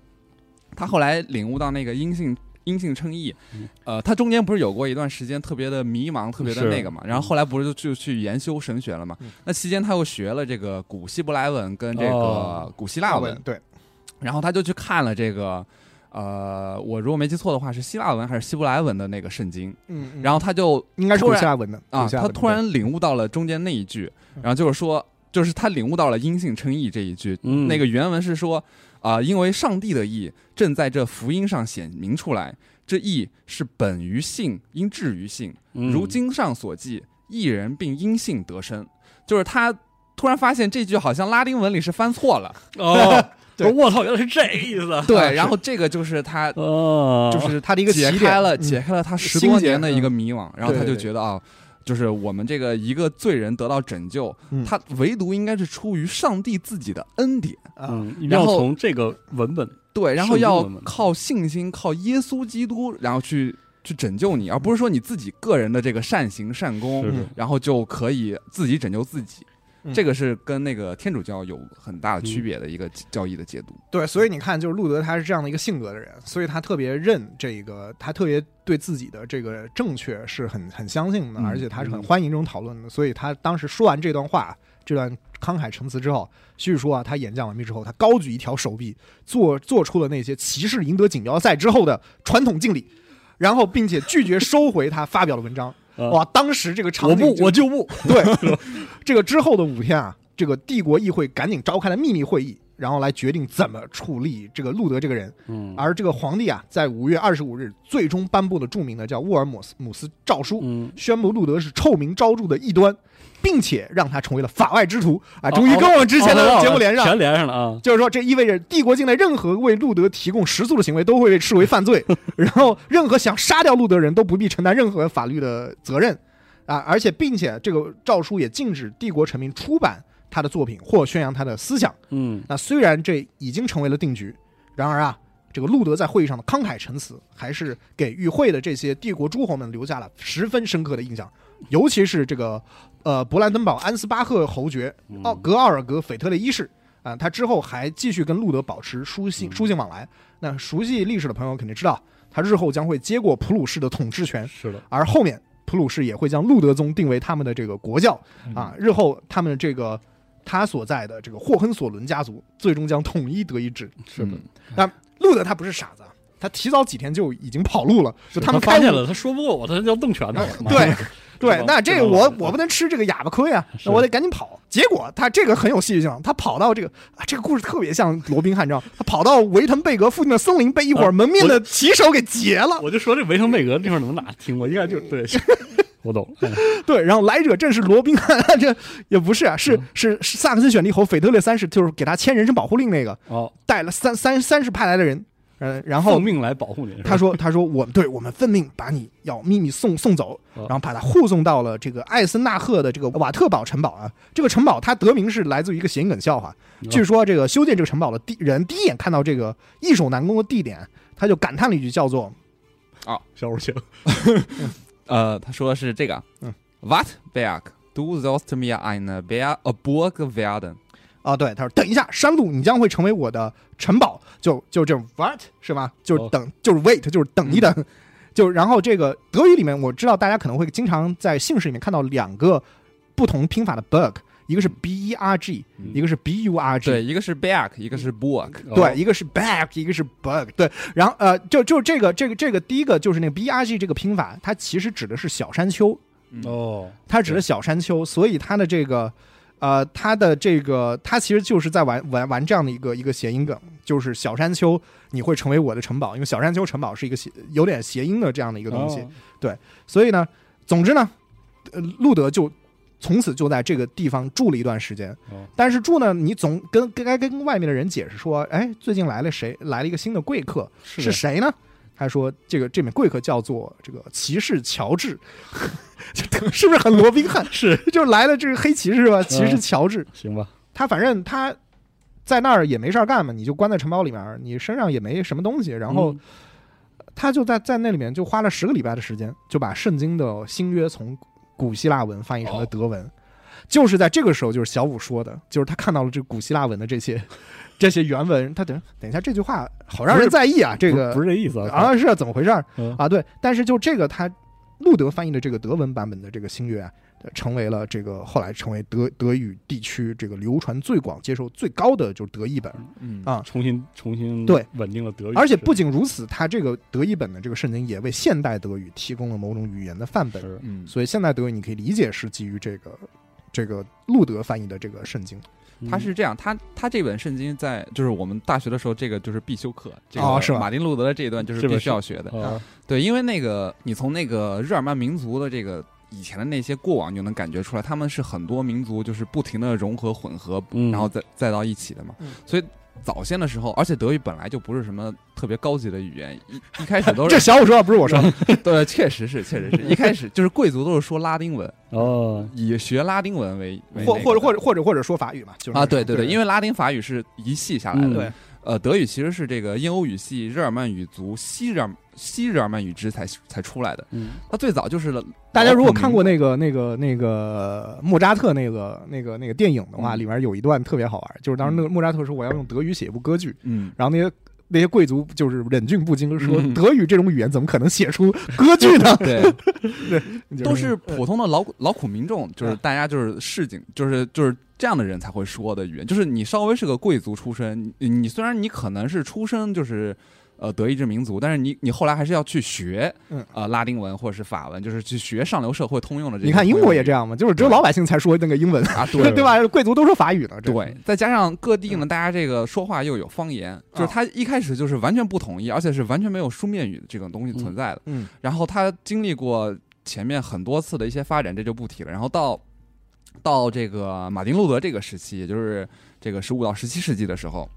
他后来领悟到那个阴性。阴性称义嗯，呃，他中间不是有过一段时间特别的迷茫，特别的那个嘛，然后后来不是就就去研修神学了嘛嗯？那期间他又学了这个古希伯来文跟这个哦古希腊文，对，然后他就去看了这个，呃，我如果没记错的话是希腊文还是希伯来文的那个圣经，嗯，嗯。然后他就应该是希腊文的啊，他突然领悟到了中间那一句，嗯。然后就是说，就是他领悟到了阴性称义这一句，嗯，那个原文是说啊、因为上帝的义正在这福音上显明出来，这义是本于信，因至于信，嗯。如经上所记，一人并因信得生。就是他突然发现这句好像拉丁文里是翻错了，哦，*laughs* 对。我操，原来是这个意思，对，然后这个就是他哦，就是他的一个解开了嗯。解开了他十多年的一嗯。个迷惘，然后他就觉得啊。就是我们这个一个罪人得到拯救，嗯。他唯独应该是出于上帝自己的恩典，啊，嗯，要然后从这个文本，对，然后要靠信心，靠耶稣基督，然后去去拯救你，而不是说你自己个人的这个善行善功，是是嗯然后就可以自己拯救自己。嗯这个是跟那个天主教有很大的区别的一个教义的解读。对，所以你看，就是路德他是这样的一个性格的人，所以他特别认这个，他特别对自己的这个正确是很很相信的，嗯而且他是很嗯欢迎这种讨论的。所以他当时说完这段话，这段慷慨陈词之后，叙说啊，他演讲完毕之后，他高举一条手臂，做做出了那些骑士赢得锦标赛之后的传统敬礼，然后并且拒绝收回他发表的文章。啊哇，当时这个场我不景我就不，*laughs* 对，这个之后的五天啊，这个帝国议会赶紧召开了秘密会议，然后来决定怎么处理这个路德这个人。嗯，而这个皇帝啊，在五月二十五日最终颁布了著名的叫沃尔姆斯姆斯诏书，嗯，宣布路德是臭名昭著的异端，并且让他成为了法外之徒啊！哦终于跟我们之前的哦节目连上。全连上了啊，就是说，这意味着帝国境内任何为路德提供食宿的行为都会被视为犯罪，*laughs* 然后任何想杀掉路德人都不必承担任何法律的责任啊！而且，并且这个诏书也禁止帝国臣民出版他的作品或宣扬他的思想。嗯，那虽然这已经成为了定局，然而啊，这个路德在会议上的慷慨陈词，还是给与会的这些帝国诸侯们留下了十分深刻的印象，尤其是这个呃勃兰登堡安斯巴赫侯爵嗯。奥格奥尔格斐特烈一世啊、他之后还继续跟路德保持书信书信往来。那熟悉历史的朋友肯定知道，他日后将会接过普鲁士的统治权，是的，而后面普鲁士也会将路德宗定为他们的这个国教啊，日后他们这个他所在的这个霍亨索伦家族最终将统一德意志。是的。那，路德他不是傻子，他提早几天就已经跑路了，就他们发现了，他说不过我，他要动拳头，妈对的对，那这个我我不能吃这个哑巴亏啊，那我得赶紧跑。结果他这个很有戏剧性，他跑到这个啊，这个故事特别像罗宾汉，你知道，他跑到维滕贝格附近的森林，被一伙啊蒙面的骑手给劫了。我就说这维滕贝格地方能哪听过？应该就对，*laughs* 我懂，嗯对，然后来者正是罗宾汉，*laughs* 这也不是啊，嗯是是是萨克森选帝侯腓特烈三世，就是给他签人身保护令那个，哦，带了三三三十派来的人，嗯，然后奉命来保护你，他说：“他说我对我们奉命把你要秘密送送走，哦然后把他护送到了这个艾森纳赫的这个瓦特堡城堡啊。这个城堡它得名是来自于一个谐音梗笑话。哦据说这个修建这个城堡的第人第一眼看到这个易守难攻的地点，他就感叹了一句叫做啊小五请，*laughs* 呃，他说的是这个，嗯，What Berg du sollst mir eine Berg Burg werden？啊，对，他说等一下，山路，你将会成为我的城堡，就就这种 what 是吧？就等，就是 wait，就是等一等，*laughs* 就然后这个德语里面，我知道大家可能会经常在姓氏里面看到两个不同拼法的 bug，一个是 b e r g，嗯一个是 b u r g，对，一个是 back，一个是 book，对，哦。一个是 back，一个是 bug，对，然后呃，就就这个这个这个第一个就是那个 b r g 这个拼法，它其实指的是小山丘，哦，它指的小山丘，所以它的这个呃，他的这个他其实就是在玩玩玩这样的一个一个谐音梗，就是小山丘你会成为我的城堡，因为小山丘城堡是一个谐有点谐音的这样的一个东西，哦所以呢，总之呢，呃，路德就从此就在这个地方住了一段时间。哦但是住呢，你总跟跟该跟外面的人解释说，哎，最近来了谁？来了一个新的贵客，是是谁呢？他说这个这名贵客叫做这个骑士乔治，*laughs* 是不是很罗宾汉？*laughs* 是就是来了这个黑骑士吧，骑士乔治。行吧？他反正他在那儿也没事儿干嘛，你就关在城堡里面，你身上也没什么东西，然后嗯他就在在那里面就花了十个礼拜的时间，就把圣经的新约从古希腊文翻译成了德文。就是在这个时候，就是小五说的，就是他看到了这古希腊文的这些这些原文，他等等一下这句话好让人在意啊，这个不是这意思啊啊。是啊怎么回事儿？嗯。啊？对，但是就这个他路德翻译的这个德文版本的这个新月啊，成为了这个后来成为德德语地区这个流传最广、接受最高的就是德译本。嗯啊。重新重新对。稳定了德语，而且不仅如此，它这个德译本的这个圣经也为现代德语提供了某种语言的范本，嗯，所以现代德语你可以理解是基于这个这个路德翻译的这个圣经。嗯。他是这样，他他这本圣经在就是我们大学的时候，这个就是必修课，这哦是吧？个马丁路德的这一段就是必须要学的。哦。对，因为那个你从那个日耳曼民族的这个以前的那些过往，你就能感觉出来，他们是很多民族就是不停的融合混合，嗯。然后再再到一起的嘛。嗯。所以早先的时候，而且德语本来就不是什么特别高级的语言，一一开始 *laughs* 都是这小五说的不是我说的，*laughs* 对，确实是，确实是。一开始就是贵族都是说拉丁文，*laughs* 哦，以学拉丁文为为或或者或者或者或者说法语嘛，就是啊，对对对，因为为拉丁法语是一系下来的，呃，德语其实是这个印欧语系日耳曼语族西日耳西日耳曼语支才才出来的。嗯。它最早就是大家如果看过那那个那个那个莫扎特那个那个那个电影的话，嗯。里面有一段特别好玩，就是当时那个莫扎特说我要用德语写一部歌剧，嗯，然后那些那些贵族就是忍俊不禁说嗯德语这种语言怎么可能写出歌剧呢？对，*laughs* 对都是普通的劳劳苦民众，就是嗯大家就是市井，就是就是这样的人才会说的语言。就是你稍微是个贵族出身，你你虽然你可能是出生就是。呃，德意志民族，但是你你后来还是要去学，嗯呃，拉丁文或者是法文，就是去学上流社会通用的这。你看英国也这样嘛，就是只有老百姓才说那个英文，啊，对 *laughs* 对吧？贵族都说法语呢，这对，再加上各地呢，大家这个说话又有方言，就是他一开始就是完全不统一，而且是完全没有书面语的这种东西存在的。嗯然后他经历过前面很多次的一些发展，这就不提了。然后到到这个马丁路德这个时期，也就是这个十五到十七世纪的时候，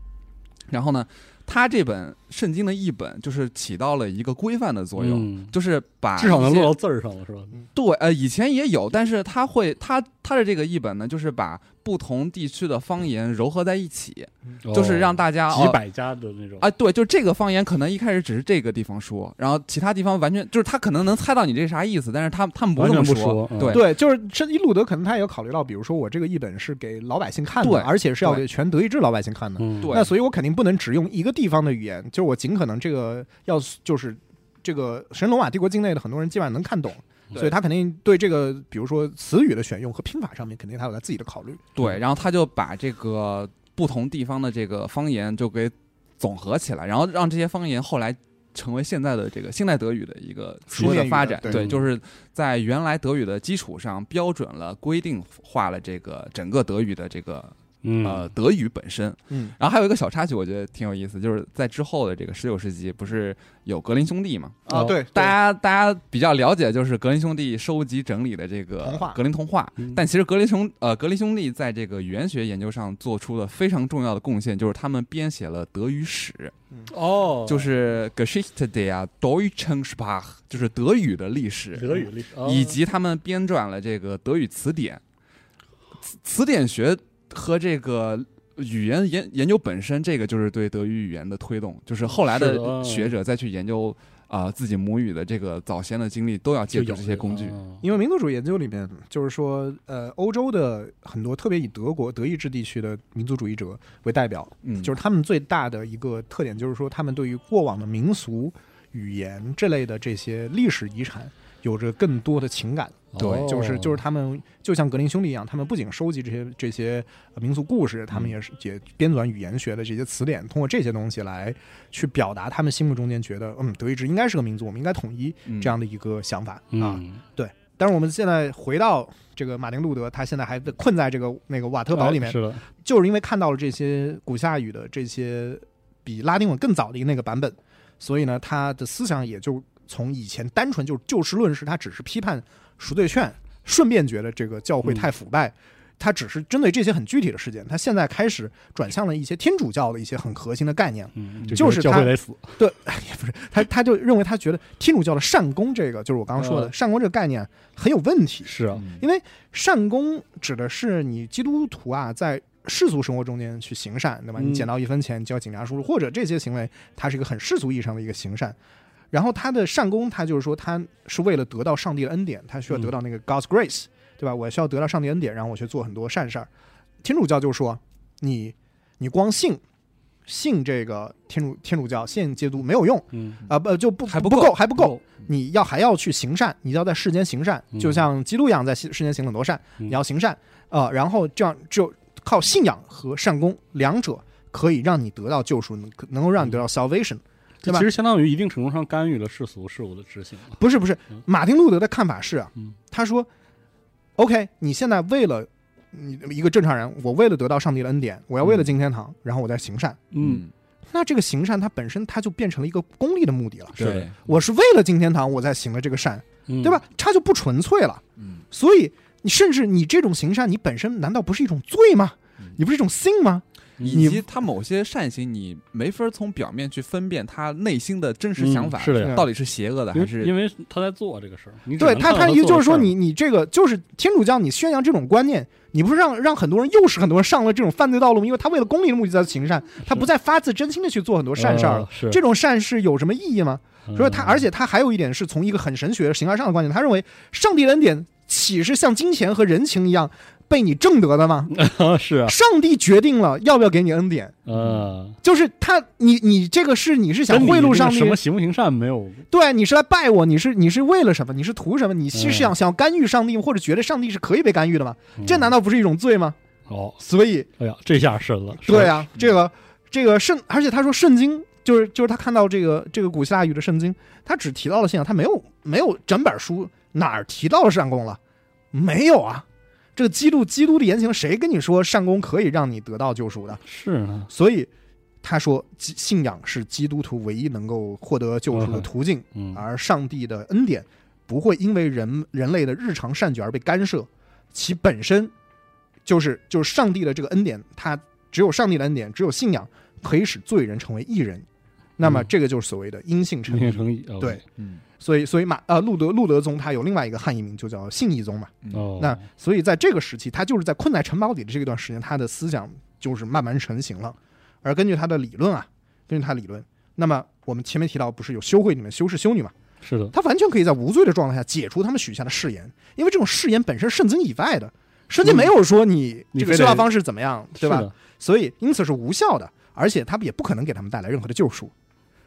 然后呢，他这本圣经的译本就是起到了一个规范的作用。嗯就是把至少能落到字儿上了，是吧？对，呃，以前也有，但是他会，他他的这个译本呢，就是把不同地区的方言糅合在一起，就是让大家哦几百家的那种。啊，对，就这个方言可能一开始只是这个地方说，然后其他地方完全就是他可能能猜到你这啥意思，但是他他们不完这么说。嗯。对。对，就是这一路德可能他也有考虑到，比如说我这个译本是给老百姓看的，对而且是要给全德意志老百姓看的，嗯，对。那所以我肯定不能只用一个地方的语言，就是我尽可能这个要就是这个神龙马帝国境内的很多人基本上能看懂，对所以他肯定对这个比如说词语的选用和拼法上面，肯定他有他自己的考虑。对，然后他就把这个不同地方的这个方言就给总合起来，然后让这些方言后来成为现在的这个现代德语的一个逐步书面语的的发展。对对，就是在原来德语的基础上标准了、规定化了这个整个德语的这个嗯。呃德语本身。嗯。然后还有一个小插曲，我觉得挺有意思，就是在之后的这个十九世纪，不是有格林兄弟嘛？啊，哦。对，大家大家比较了解，就是格林兄弟收集整理的这个格林童话。嗯。但其实格林兄呃格林兄弟在这个语言学研究上做出了非常重要的贡献，就是他们编写了德语史，哦，就是 Geschichte der deutschen Sprache，就是德语的历史，德语历史，哦。以及他们编撰了这个德语词典。词词典学和这个语言研研究本身，这个就是对德语语言的推动，就是后来的学者再去研究。啊、自己母语的这个早先的经历，都要借助这些工具。哦因为民族主义研究里面，就是说，呃，欧洲的很多，特别以德国、德意志地区的民族主义者为代表，嗯，就是他们最大的一个特点，就是说，他们对于过往的民俗、语言这类的这些历史遗产，有着更多的情感。对哦就是就是他们就像格林兄弟一样，他们不仅收集这些这些呃民俗故事，他们也是也编纂语言学的这些词典，通过这些东西来去表达他们心目中间觉得，嗯，德意志应该是个民族，我们应该统一嗯这样的一个想法、啊。对但是我们现在回到这个马丁路德，他现在还被困在这个那个瓦特堡里面，哎是的，就是因为看到了这些古夏语的这些比拉丁文更早的一个那个版本，所以呢，他的思想也就从以前单纯就就事论事，他只是批判赎罪券，顺便觉得这个教会太腐败。他只是针对这些很具体的事件，他现在开始转向了一些天主教的一些很核心的概念，嗯，就是他教会得死，*laughs* 也不是他，他就认为他觉得天主教的善功这个，就是我刚刚说的呃善功这个概念很有问题，是啊，嗯因为善功指的是你基督徒啊，在世俗生活中间去行善，对吧？嗯你捡到一分钱交警察叔叔，或者这些行为，它是一个很世俗意义上的一个行善。然后他的善功，他就是说他是为了得到上帝的恩典，他需要得到那个 God's grace，对吧？我需要得到上帝恩典，然后我去做很多善事儿。天主教就说你你光信信这个天主天主教信基督没有用嗯，啊，不就不还不够不够。还不够，你要还要去行善，你要在世间行善，嗯。就像基督一样在世间行很多善，嗯。你要行善啊、呃然后这样就靠信仰和善功两者可以让你得到救赎，能能够让你得到 salvation。对吧其实相当于一定程度上干预了世俗事物的执行。不是不是嗯，马丁路德的看法是啊嗯，他说，OK，你现在为了你一个正常人，我为了得到上帝的恩典，我要为了进天堂，然后我在行善，嗯，那这个行善它本身它就变成了一个功利的目的了。是对，我是为了进天堂，我在行了这个善，嗯对吧？？它就不纯粹了。嗯所以你甚至你这种行善，你本身难道不是一种罪吗嗯？你不是一种 sin 吗？以及他某些善行，你没法从表面去分辨他内心的真实想法，嗯是的到底是邪恶的因还是为因为他在做这个事儿，你对他，他也就是说你，你这个就是天主教，你宣扬这种观念，你不是让让很多人诱使很多人上了这种犯罪道路吗？因为他为了功利的目的在行善，他不再发自真心的去做很多善事儿了。呃是这种善事有什么意义吗？所以他，嗯而且他还有一点是从一个很神学形而上的观点，他认为上帝的恩典岂是像金钱和人情一样被你挣得的吗？*laughs* 是啊，上帝决定了要不要给你恩典，呃，就是他，你你这个是你是想贿赂上帝什么行不行善没有对，你是来拜我，你是你是为了什么？你是图什么？你是嗯想、想要干预上帝，或者觉得上帝是可以被干预的吗？嗯这难道不是一种罪吗？哦？所以，哎呀，这下深了。是对啊，这个这个圣，而且他说圣经就是就是他看到这个这个古希腊语的圣经，他只提到了信仰，他没有没有整本书哪儿提到了善功了？没有啊。这个基督基督的言行，谁跟你说善功可以让你得到救赎的？是啊，所以他说，信仰是基督徒唯一能够获得救赎的途径。嗯，而上帝的恩典不会因为人人类的日常善举而被干涉，其本身就是就是上帝的这个恩典，它只有上帝的恩典，只有信仰可以使罪人成为义人。那么嗯这个就是所谓的因信成义。对，嗯所以所以马呃路德路德宗他有另外一个汉译名就叫信义宗嘛。嗯哦，那所以在这个时期，他就是在困在城堡里的这段时间，他的思想就是慢慢成型了。而根据他的理论啊，根据他的理论，那么我们前面提到不是有修会里面修士修女嘛？是的，他完全可以在无罪的状态下解除他们许下的誓言，因为这种誓言本身圣经以外的，圣经没有说你这个修道方式怎么样，对吧？所以因此是无效的，而且他们也不可能给他们带来任何的救赎，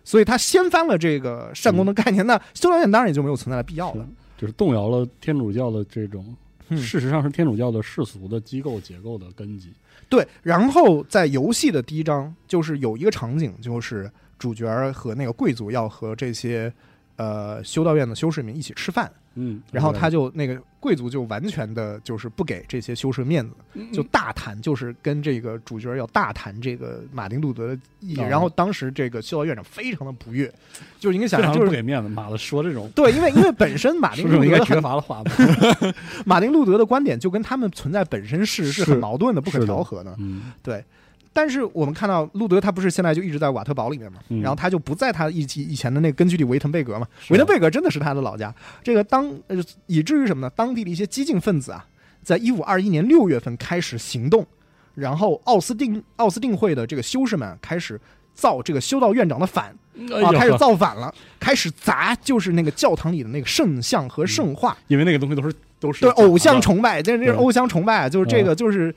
所以他掀翻了这个善功的概念，那修道院当然也就没有存在的必要了。就是动摇了天主教的这种，嗯事实上是天主教的世俗的机构结构的根基。对，然后在游戏的第一章，就是有一个场景，就是主角和那个贵族要和这些呃修道院的修士们一起吃饭，嗯，然后他就那个贵族就完全的就是不给这些修士面子，嗯就大谈，就是跟这个主角要大谈这个马丁路德的意义。哦然后当时这个修道院长非常的不悦，就是应该想就是。不给面子，马子说这种对，因为因为本身马 *laughs* 丁路德很绝罚了话吗？*laughs* 马丁路德的观点就跟他们存在本身是是是很矛盾的、不可调和的。嗯对，但是我们看到路德他不是现在就一直在瓦特堡里面嘛，嗯。然后他就不在他以以以前的那个根据地维滕贝格嘛，维滕贝格真的是他的老家。这个当呃以至于什么呢？当地的一些激进分子啊，在一五二一年六月份开始行动，然后奥斯定奥斯定会的这个修士们开始造这个修道院长的反，啊，开始造反了，开始砸就是那个教堂里的那个圣像和圣画，因为那个东西都是都是对偶像崇拜，但是这是偶像崇拜啊，就是这个就是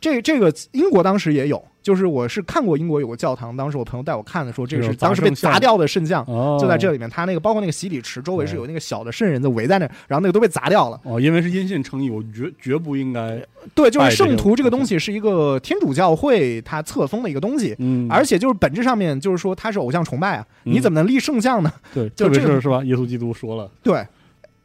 这这个英国当时也有，就是我是看过英国有个教堂，当时我朋友带我看的说这个是当时被砸掉的圣像。哦，就在这里面，他那个包括那个洗礼池周围是有那个小的圣人的围在那，然后那个都被砸掉了。哦，因为是因信称义，我绝绝不应该，对，就是圣徒这个东西是一个天主教会他册封的一个东西，嗯，而且就是本质上面就是说他是偶像崇拜啊，嗯你怎么能立圣像呢？对，特别就这个是是吧？耶稣基督说了，对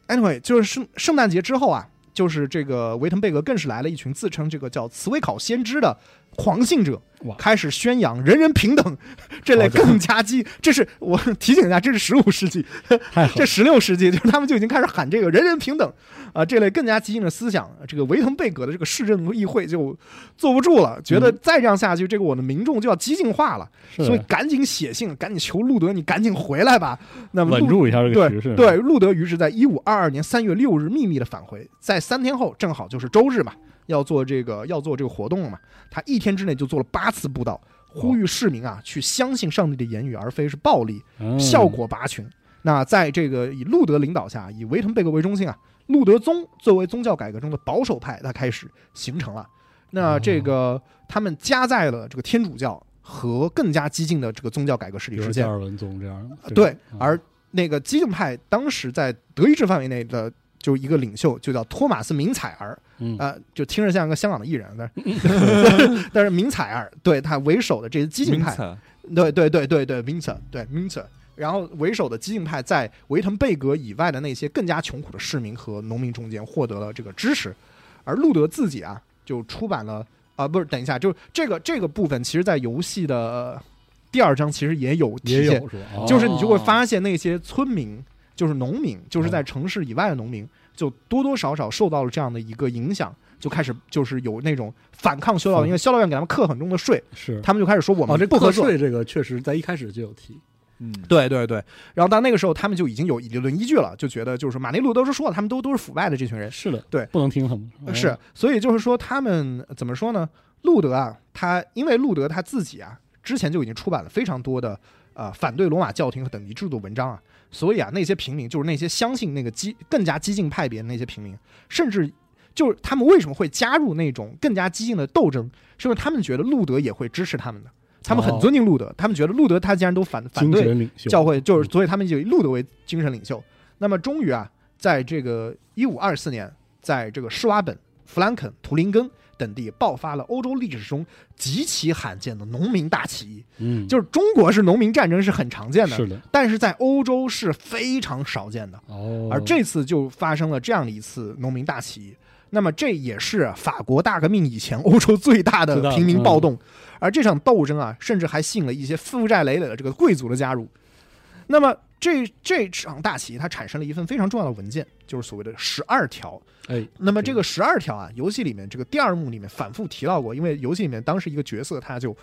，anyway，就是圣圣诞节之后啊，就是这个维滕贝格更是来了一群自称这个叫茨威考先知的狂信者，开始宣扬人人平等 *laughs* 这类更加激。这是我 *laughs* 提醒一下，这是十五世纪，*laughs* 这十六世纪就是他们就已经开始喊这个人人平等啊、这类更加激进的思想。这个维滕贝格的这个市政议会就坐不住了，觉得嗯再这样下去，这个我的民众就要激进化了，是所以赶紧写信，赶紧求路德，你赶紧回来吧。那么稳住一下这个局势，对对，路德于是在一五二二年三月六日秘密的返回，在三天后正好就是周日嘛，要做这个要做这个活动了嘛，他一天之内就做了八次布道，呼吁市民啊去相信上帝的言语，而非是暴力，嗯效果拔群。那在这个以路德领导下，以维滕贝格为中心啊，路德宗作为宗教改革中的保守派，它开始形成了。那这个他们加在了这个天主教和更加激进的这个宗教改革势力之间比如加。尔文宗这样，对嗯，而那个激进派当时在德意志范围内的就一个领袖，就叫托马斯·明采儿，嗯。啊、就听着像个香港的艺人，但是 *laughs* 但是明采儿对他为首的这些激进派，对对对对对 m i n t e r 对 m i n t e r 然后为首的激进派在维滕贝格以外的那些更加穷苦的市民和农民中间获得了这个支持，而路德自己啊就出版了啊、不是等一下，就是这个这个部分，其实在游戏的呃第二章其实也有体现，也有是？哦就是你就会发现那些村民，就是农民，就是在城市以外的农民，就多多少少受到了这样的一个影响，就开始就是有那种反抗修道院，嗯。因为修道院给他们课很重的税，是。他们就开始说我们，不合作。课税这个确实在一开始就有提，嗯，对对对，然后到那个时候，他们就已经有理论依据了，就觉得就是说马内路都是说了，他们都都是腐败的这群人，是的，对。不能听他们，哦是，所以就是说他们怎么说呢？路德啊，他因为路德他自己啊，之前就已经出版了非常多的呃反对罗马教廷和等级制度文章啊，所以啊，那些平民就是那些相信那个激更加激进派别的那些平民，甚至就是他们为什么会加入那种更加激进的斗争，是因为他们觉得路德也会支持他们的，他们很哦尊敬路德，他们觉得路德他既然都反反对教会，就是所以他们就以路德为精神领袖。那么终于啊，在这个一五二四年，在这个施瓦本、弗兰肯、图林根等地爆发了欧洲历史中极其罕见的农民大起义。嗯，就是中国是农民战争是很常见的，是的，但是在欧洲是非常少见的。哦，而这次就发生了这样的一次农民大起义。那么这也是法国大革命以前欧洲最大的最大的平民暴动，而这场斗争啊，甚至还吸引了一些负债累累的这个贵族的加入。那么这这场大起义，它产生了一份非常重要的文件，就是所谓的十二条。哎，那么这个十二条啊，游戏里面这个第二幕里面反复提到过，因为游戏里面当时一个角色他就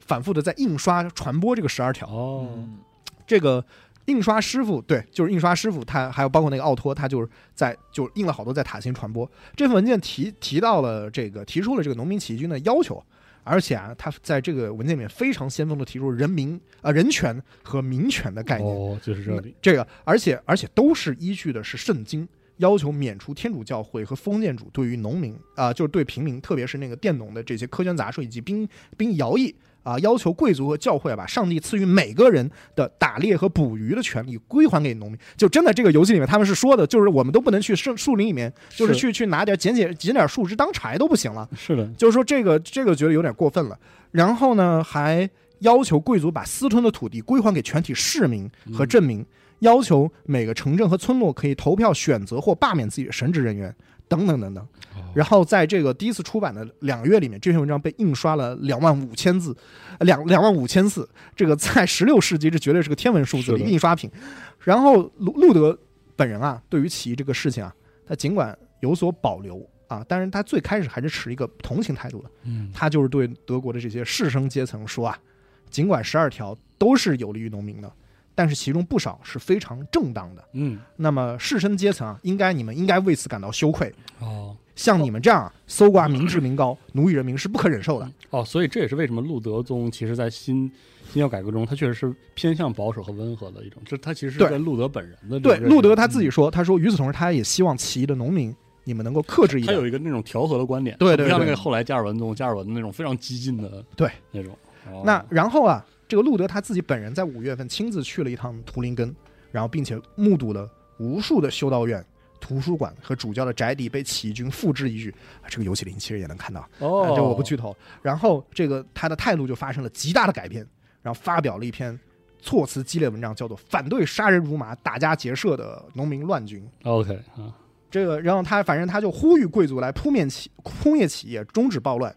反复的在印刷传播这个十二条。哦，嗯这个印刷师傅，对，就是印刷师傅，他还有包括那个奥托，他就是在就印了好多在塔辛传播。这份文件提提到了这个提出了这个农民起义军的要求，而且啊，他在这个文件里面非常先锋的提出人民啊、人权和民权的概念。哦，就是这里，这个，而且而且都是依据的是圣经，要求免除天主教会和封建主对于农民啊、就是对平民，特别是那个佃农的这些苛捐杂税以及兵兵役徭役啊、要求贵族和教会啊把上帝赐予每个人的打猎和捕鱼的权利归还给农民。就真的这个游戏里面他们是说的，就是我们都不能去树树林里面，就是去去拿点捡捡捡点树枝当柴都不行了。是的，就是说这个这个觉得有点过分了。然后呢，还要求贵族把私吞的土地归还给全体市民和镇民，要求每个城镇和村落可以投票选择或罢免自己的神职人员，等等等等。哦然后在这个第一次出版的两个月里面，这篇文章被印刷了两万五千字，呃两两万五千字，这个在十六世纪这绝对是个天文数字的一个印刷品。然后路路德本人啊，对于起义这个事情啊，他尽管有所保留啊，但是他最开始还是持一个同情态度的。嗯，他就是对德国的这些士绅阶层说啊，尽管十二条都是有利于农民的，但是其中不少是非常正当的。嗯，那么士绅阶层啊，应该你们应该为此感到羞愧。哦，像你们这样搜刮民脂民膏、*laughs* 奴役人民是不可忍受的。哦，所以这也是为什么路德宗其实在新新教改革中，他确实是偏向保守和温和的一种，这他其实是对跟路德本人的这对，路德他自己说，他说与此同时，他也希望起义的农民你们能够克制一他有。一个那种调和的观点，对对不像那个后来加尔文宗、加尔文的那种非常激进的对那种。哦那然后啊，这个路德他自己本人在五月份亲自去了一趟图林根，然后并且目睹了无数的修道院、图书馆和主教的宅邸被起义军付之一炬。啊这个游戏里其实也能看到，哦啊，这我不剧透。然后这个他的态度就发生了极大的改变，然后发表了一篇措辞激烈文章，叫做《反对杀人如麻、打家劫舍的农民乱军》。OK 啊，这个，然后他反正他就呼吁贵族来扑灭起扑灭企业，终止暴乱，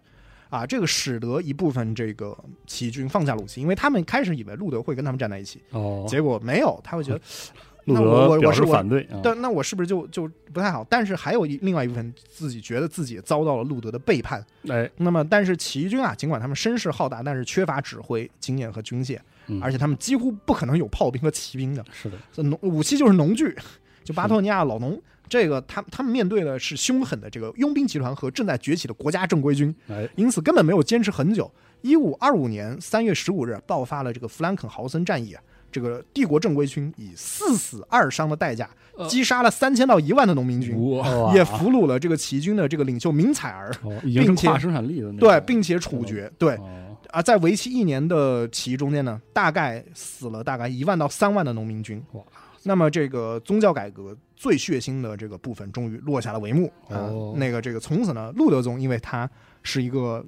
啊，这个使得一部分这个起义军放下武器，因为他们开始以为路德会跟他们站在一起，哦，结果没有，他会觉得，*laughs* 路那我德表示我我是反对啊，但那我是不是就就不太好？但是还有一另外一部分自己觉得自己遭到了路德的背叛。哎，那么，但是起义军啊，尽管他们声势浩大，但是缺乏指挥经验和军械，嗯而且他们几乎不可能有炮兵和骑兵的。是的，这农武器就是农具，就巴托尼亚老农。这个他他们面对的是凶狠的这个佣兵集团和正在崛起的国家正规军，哎，因此根本没有坚持很久。一五二五年三月十五日爆发了这个弗兰肯豪森战役啊，这个帝国正规军以四死二伤的代价呃击杀了三千到一万的农民军，哇也俘虏了这个起义军的这个领袖明采儿，并且生产力的对，并且处决。对哦啊，在为期一年的起义中间呢，大概死了大概一万到三万的农民军。哇！那么这个宗教改革最血腥的这个部分终于落下了帷幕。啊、哦。那个这个从此呢，路德宗因为他是一个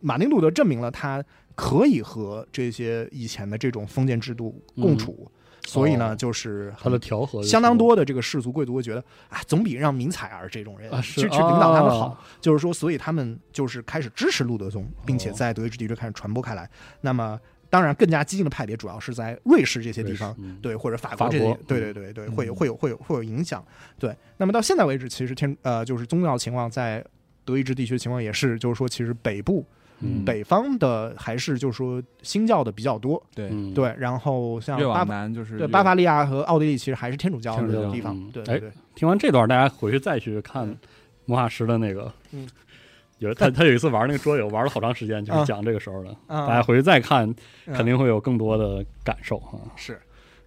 马丁路德证明了他可以和这些以前的这种封建制度共处，所以呢，哦就是他的调和相当多的这个士族贵族会觉得啊，总比让明采儿这种人去去领导他们好。啊。就是说，所以他们就是开始支持路德宗，并且哦。在德意志地区开始传播开来。那么，当然更加激进的派别主要是在瑞士这些地方嗯，对，或者法法国这些，对对对对，嗯。会有会有会有会有影响。对，那么到现在为止，其实天呃，就是宗教情况在德意志地区的情况也是，就是说，其实北部嗯。北方的还是就是说新教的比较多，对，嗯。对，然后像越往巴伐南就是对巴伐利亚和奥地利其实还是天主教的地方。嗯，对对。对。听完这段，大家回去再去看魔法师的那个，嗯，有他他有一次玩那个桌游，玩了好长时间，就是啊讲这个时候的。啊大家回去再看，嗯肯定会有更多的感受啊。是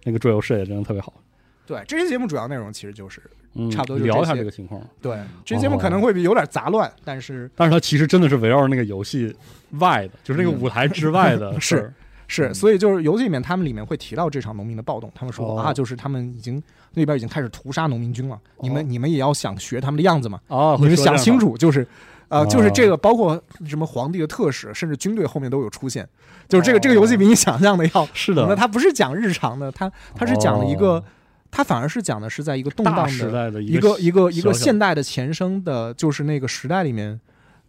那个桌游设计真的特别好，对这期节目主要内容其实就是嗯，差不多就聊一下这个情况。对这期节目可能会有点杂乱，但是但是它其实真的是围绕着那个游戏外的，就是那个嗯舞台之外的 *laughs* 是事儿是，嗯所以就是游戏里面他们里面会提到这场农民的暴动，他们说哦啊，就是他们已经那边已经开始屠杀农民军了，你们哦你们也要想学他们的样子嘛，哦，你们想清楚，就是。呃，哦就是这个，包括什么皇帝的特使，甚至军队后面都有出现。就是这个、哦这个游戏比你想象的要，是的，那它不是讲日常的，它它是讲了一个，哦它反而是讲的是在一个动荡的时代的一个一个一个现代的前生的，就是那个时代里面。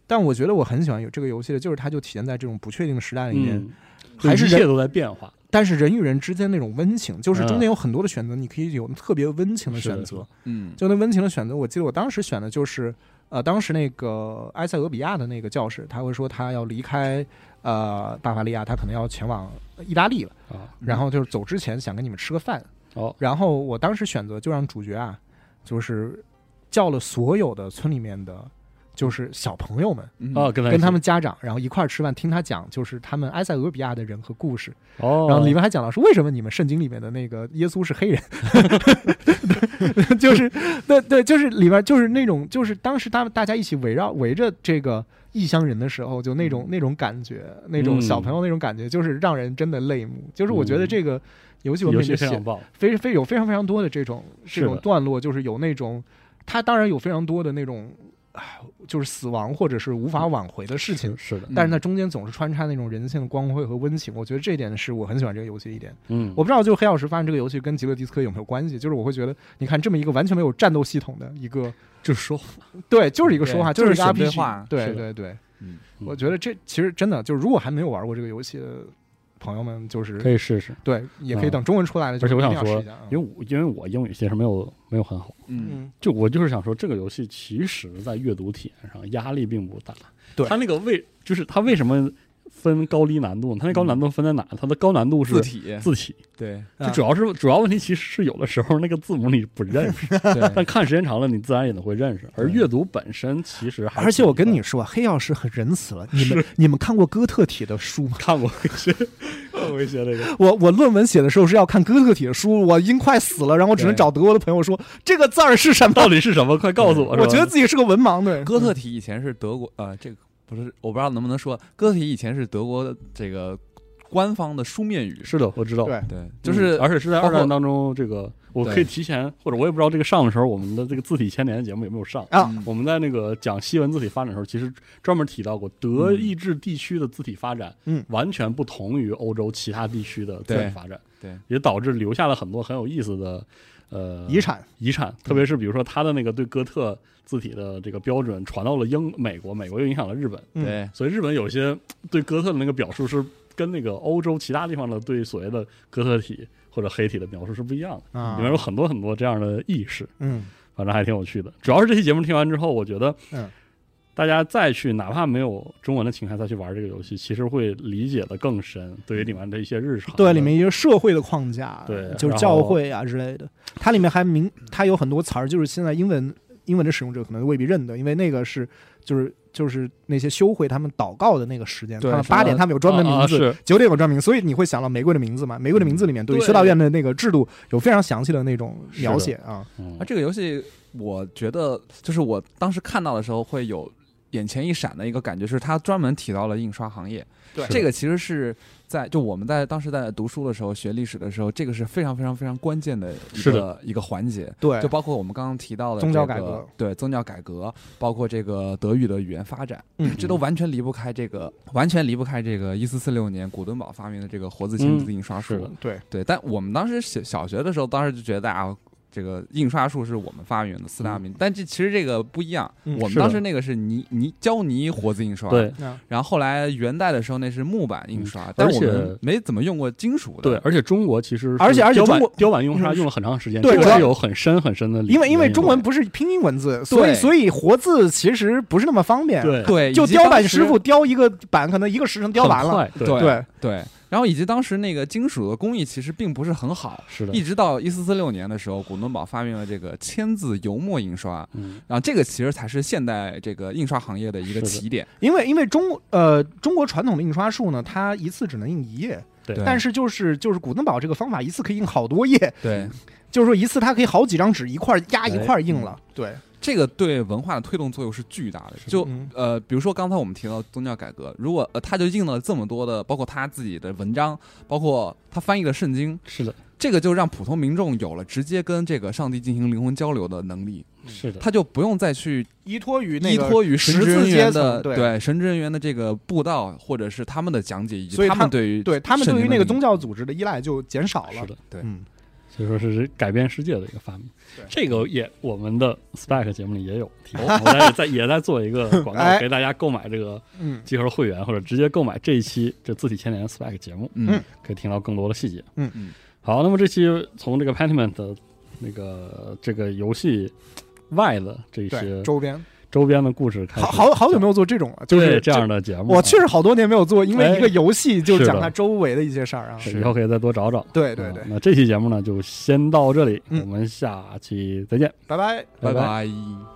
但我觉得我很喜欢有这个游戏的，就是它就体现在这种不确定的时代里面，嗯，还是人一切都在变化。但是人与人之间那种温情，就是中嗯间有很多的选择，你可以有特别温情的选择。嗯，就那温情的选择，我记得我当时选的就是，呃，当时那个埃塞俄比亚的那个教士，他会说他要离开呃巴伐利亚，他可能要前往意大利了，啊，然后就是走之前想跟你们吃个饭。哦，然后我当时选择就让主角啊，就是叫了所有的村里面的，就是小朋友们。嗯。啊，跟他跟他们家长，然后一块儿吃饭，听他讲就是他们埃塞俄比亚的人和故事，哦，然后里面还讲到说为什么你们圣经里面的那个耶稣是黑人，*laughs* 就是对对，就是里面就是那种就是当时他们大家一起围绕围着这个异乡人的时候，就那种那种感觉，那种小朋友那种感觉，就是让人真的泪目。就是我觉得这个游戏文游本就写非常，非非有非常非常多的这种这种段落，就是有那种，它当然有非常多的那种，啊，就是死亡或者是无法挽回的事情，是是的，但是它中间总是穿插那种人性的光辉和温情，我觉得这一点是我很喜欢这个游戏的一点。嗯，我不知道就是黑曜石发现这个游戏跟极乐迪斯科有没有关系，就是我会觉得，你看这么一个完全没有战斗系统的一个，就是说，对，就是一个说话，就是一个就是选对 RPG，话对对对，嗯。我觉得这其实真的就是，如果还没有玩过这个游戏的朋友们，就是可以试试。对，也可以嗯。等中文出来了，而且我想说因为我因为我英语其实没有没有很好，嗯。嗯。就我就是想说，这个游戏其实在阅读体验上压力并不大。对。它那个为就是它为什么分高低难度，它那高难度分在哪？它的高难度是字体，字体，对啊就主要是主要问题，其实是有的时候那个字母你不认识，*laughs* 但，看时间长了，你自然也能会认识。而阅读本身其实还，而且我跟你说，黑曜石很仁慈了。你们 *laughs* 你们看过哥特体的书吗？看过一些，看过一些那个，我我论文写的时候是要看哥特体的书，我已经快死了，然后我只能找德国的朋友说这个字儿是什么。到底是什么？快告诉我！我觉得自己是个文盲，对。哥特体以前是德国，呃，这个不是，我不知道能不能说，哥特体以前是德国的这个官方的书面语，是的，我知道。对。对，就是嗯而且是在二战当中，这个我可以提前，或者我也不知道这个上的时候，我们的这个字体千年的节目有没有上。啊。嗯我们在那个讲西文字体发展的时候，其实专门提到过，德意志地区的字体发展，嗯。完全不同于欧洲其他地区的字体发展，对。也导致留下了很多很有意思的呃遗产，遗产，特别是比如说他的那个对哥特字体的这个标准传到了英美国，美国又影响了日本，嗯。对。所以日本有些对哥特的那个表述是跟那个欧洲其他地方的对所谓的哥特体或者黑体的描述是不一样的，啊。里面有很多很多这样的意识，嗯。反正还挺有趣的。主要是这期节目听完之后，我觉得，嗯，大家再去哪怕没有中文的情况再去玩这个游戏，其实会理解的更深，对于里面的一些日常，对，里面一些社会的框架，对就是教会啊之类的。它里面还明，它有很多词儿，就是现在英文英文的使用者可能未必认得，因为那个是就是就是那些修会他们祷告的那个时间，对他们八点他们有专门名字，九点有专门名，所以你会想到玫瑰的名字嘛？玫瑰的名字里面对于修道院的那个制度有非常详细的那种描写啊。嗯啊，这个游戏我觉得就是我当时看到的时候会有眼前一闪的一个感觉，是他专门提到了印刷行业。对这个其实是在就我们在当时在读书的时候学历史的时候，这个是非常非常非常关键的一个一个环节。对就包括我们刚刚提到的宗教改革，对宗教改革，包括这个德语的语言发展，嗯这都完全离不开这个，完全离不开这个一四四六年古敦堡发明的这个活字签字印刷术。对，对，但我们当时小小学的时候，当时就觉得啊，这个印刷术是我们发明的四大发明，但这其实这个不一样。嗯我们当时那个是泥泥胶泥活字印刷，对。啊然后后来元代的时候那是木板印刷，但我们没怎么用过金属的。对，而且中国其实而且而且雕版中国雕版印刷嗯用了很长时间，这个是有很深很深的理，因为因为中文不是拼音文字，所以所以活字其实不是那么方便。对对，就雕版师傅雕一个版，可能一个时辰雕完了。对，对，然后以及当时那个金属的工艺其实并不是很好，是的一，直到一四四六年的时候，古登堡发明了这个签字油墨印刷，嗯，然后这个其实才是现代这个印刷行业的一个起点。因为因为中呃中国传统的印刷术呢，它一次只能印一页，对但是就是就是古登堡这个方法一次可以印好多页，对，就是说一次它可以好几张纸一块儿压一块儿印哎了。对，这个对文化的推动作用是巨大的。就嗯。呃，比如说刚才我们提到宗教改革，如果呃他就印了这么多的，包括他自己的文章，包括他翻译的圣经，是的，这个就让普通民众有了直接跟这个上帝进行灵魂交流的能力，是的，他就不用再去依托于那个依托于神十职人员的层，对。神职人员的这个布道，或者是他们的讲解，以及他他们对于对他们对于那个宗教，教组织的依赖就减少了。是的，对。嗯，所以说是改变世界的一个发明。这个也我们的 Spec 节目里也有提，*laughs* 我在在也在做一个广告，哎。给大家购买这个嗯。集合会员，或者直接购买这一期这字体千年 Spec 节目，嗯。可以听到更多的细节。嗯。嗯，好，那么这期从这个 Pentiment 的那个这个游戏外的这，些周边周边的故事开始好好好久没有做这种了，就是这样的节目，我确实好多年没有做，因为哎一个游戏就是讲的它周围的一些事儿啊。是以后可以再多找找。对对对，啊那这期节目呢就先到这里，嗯我们下期再见，拜拜。拜拜拜拜。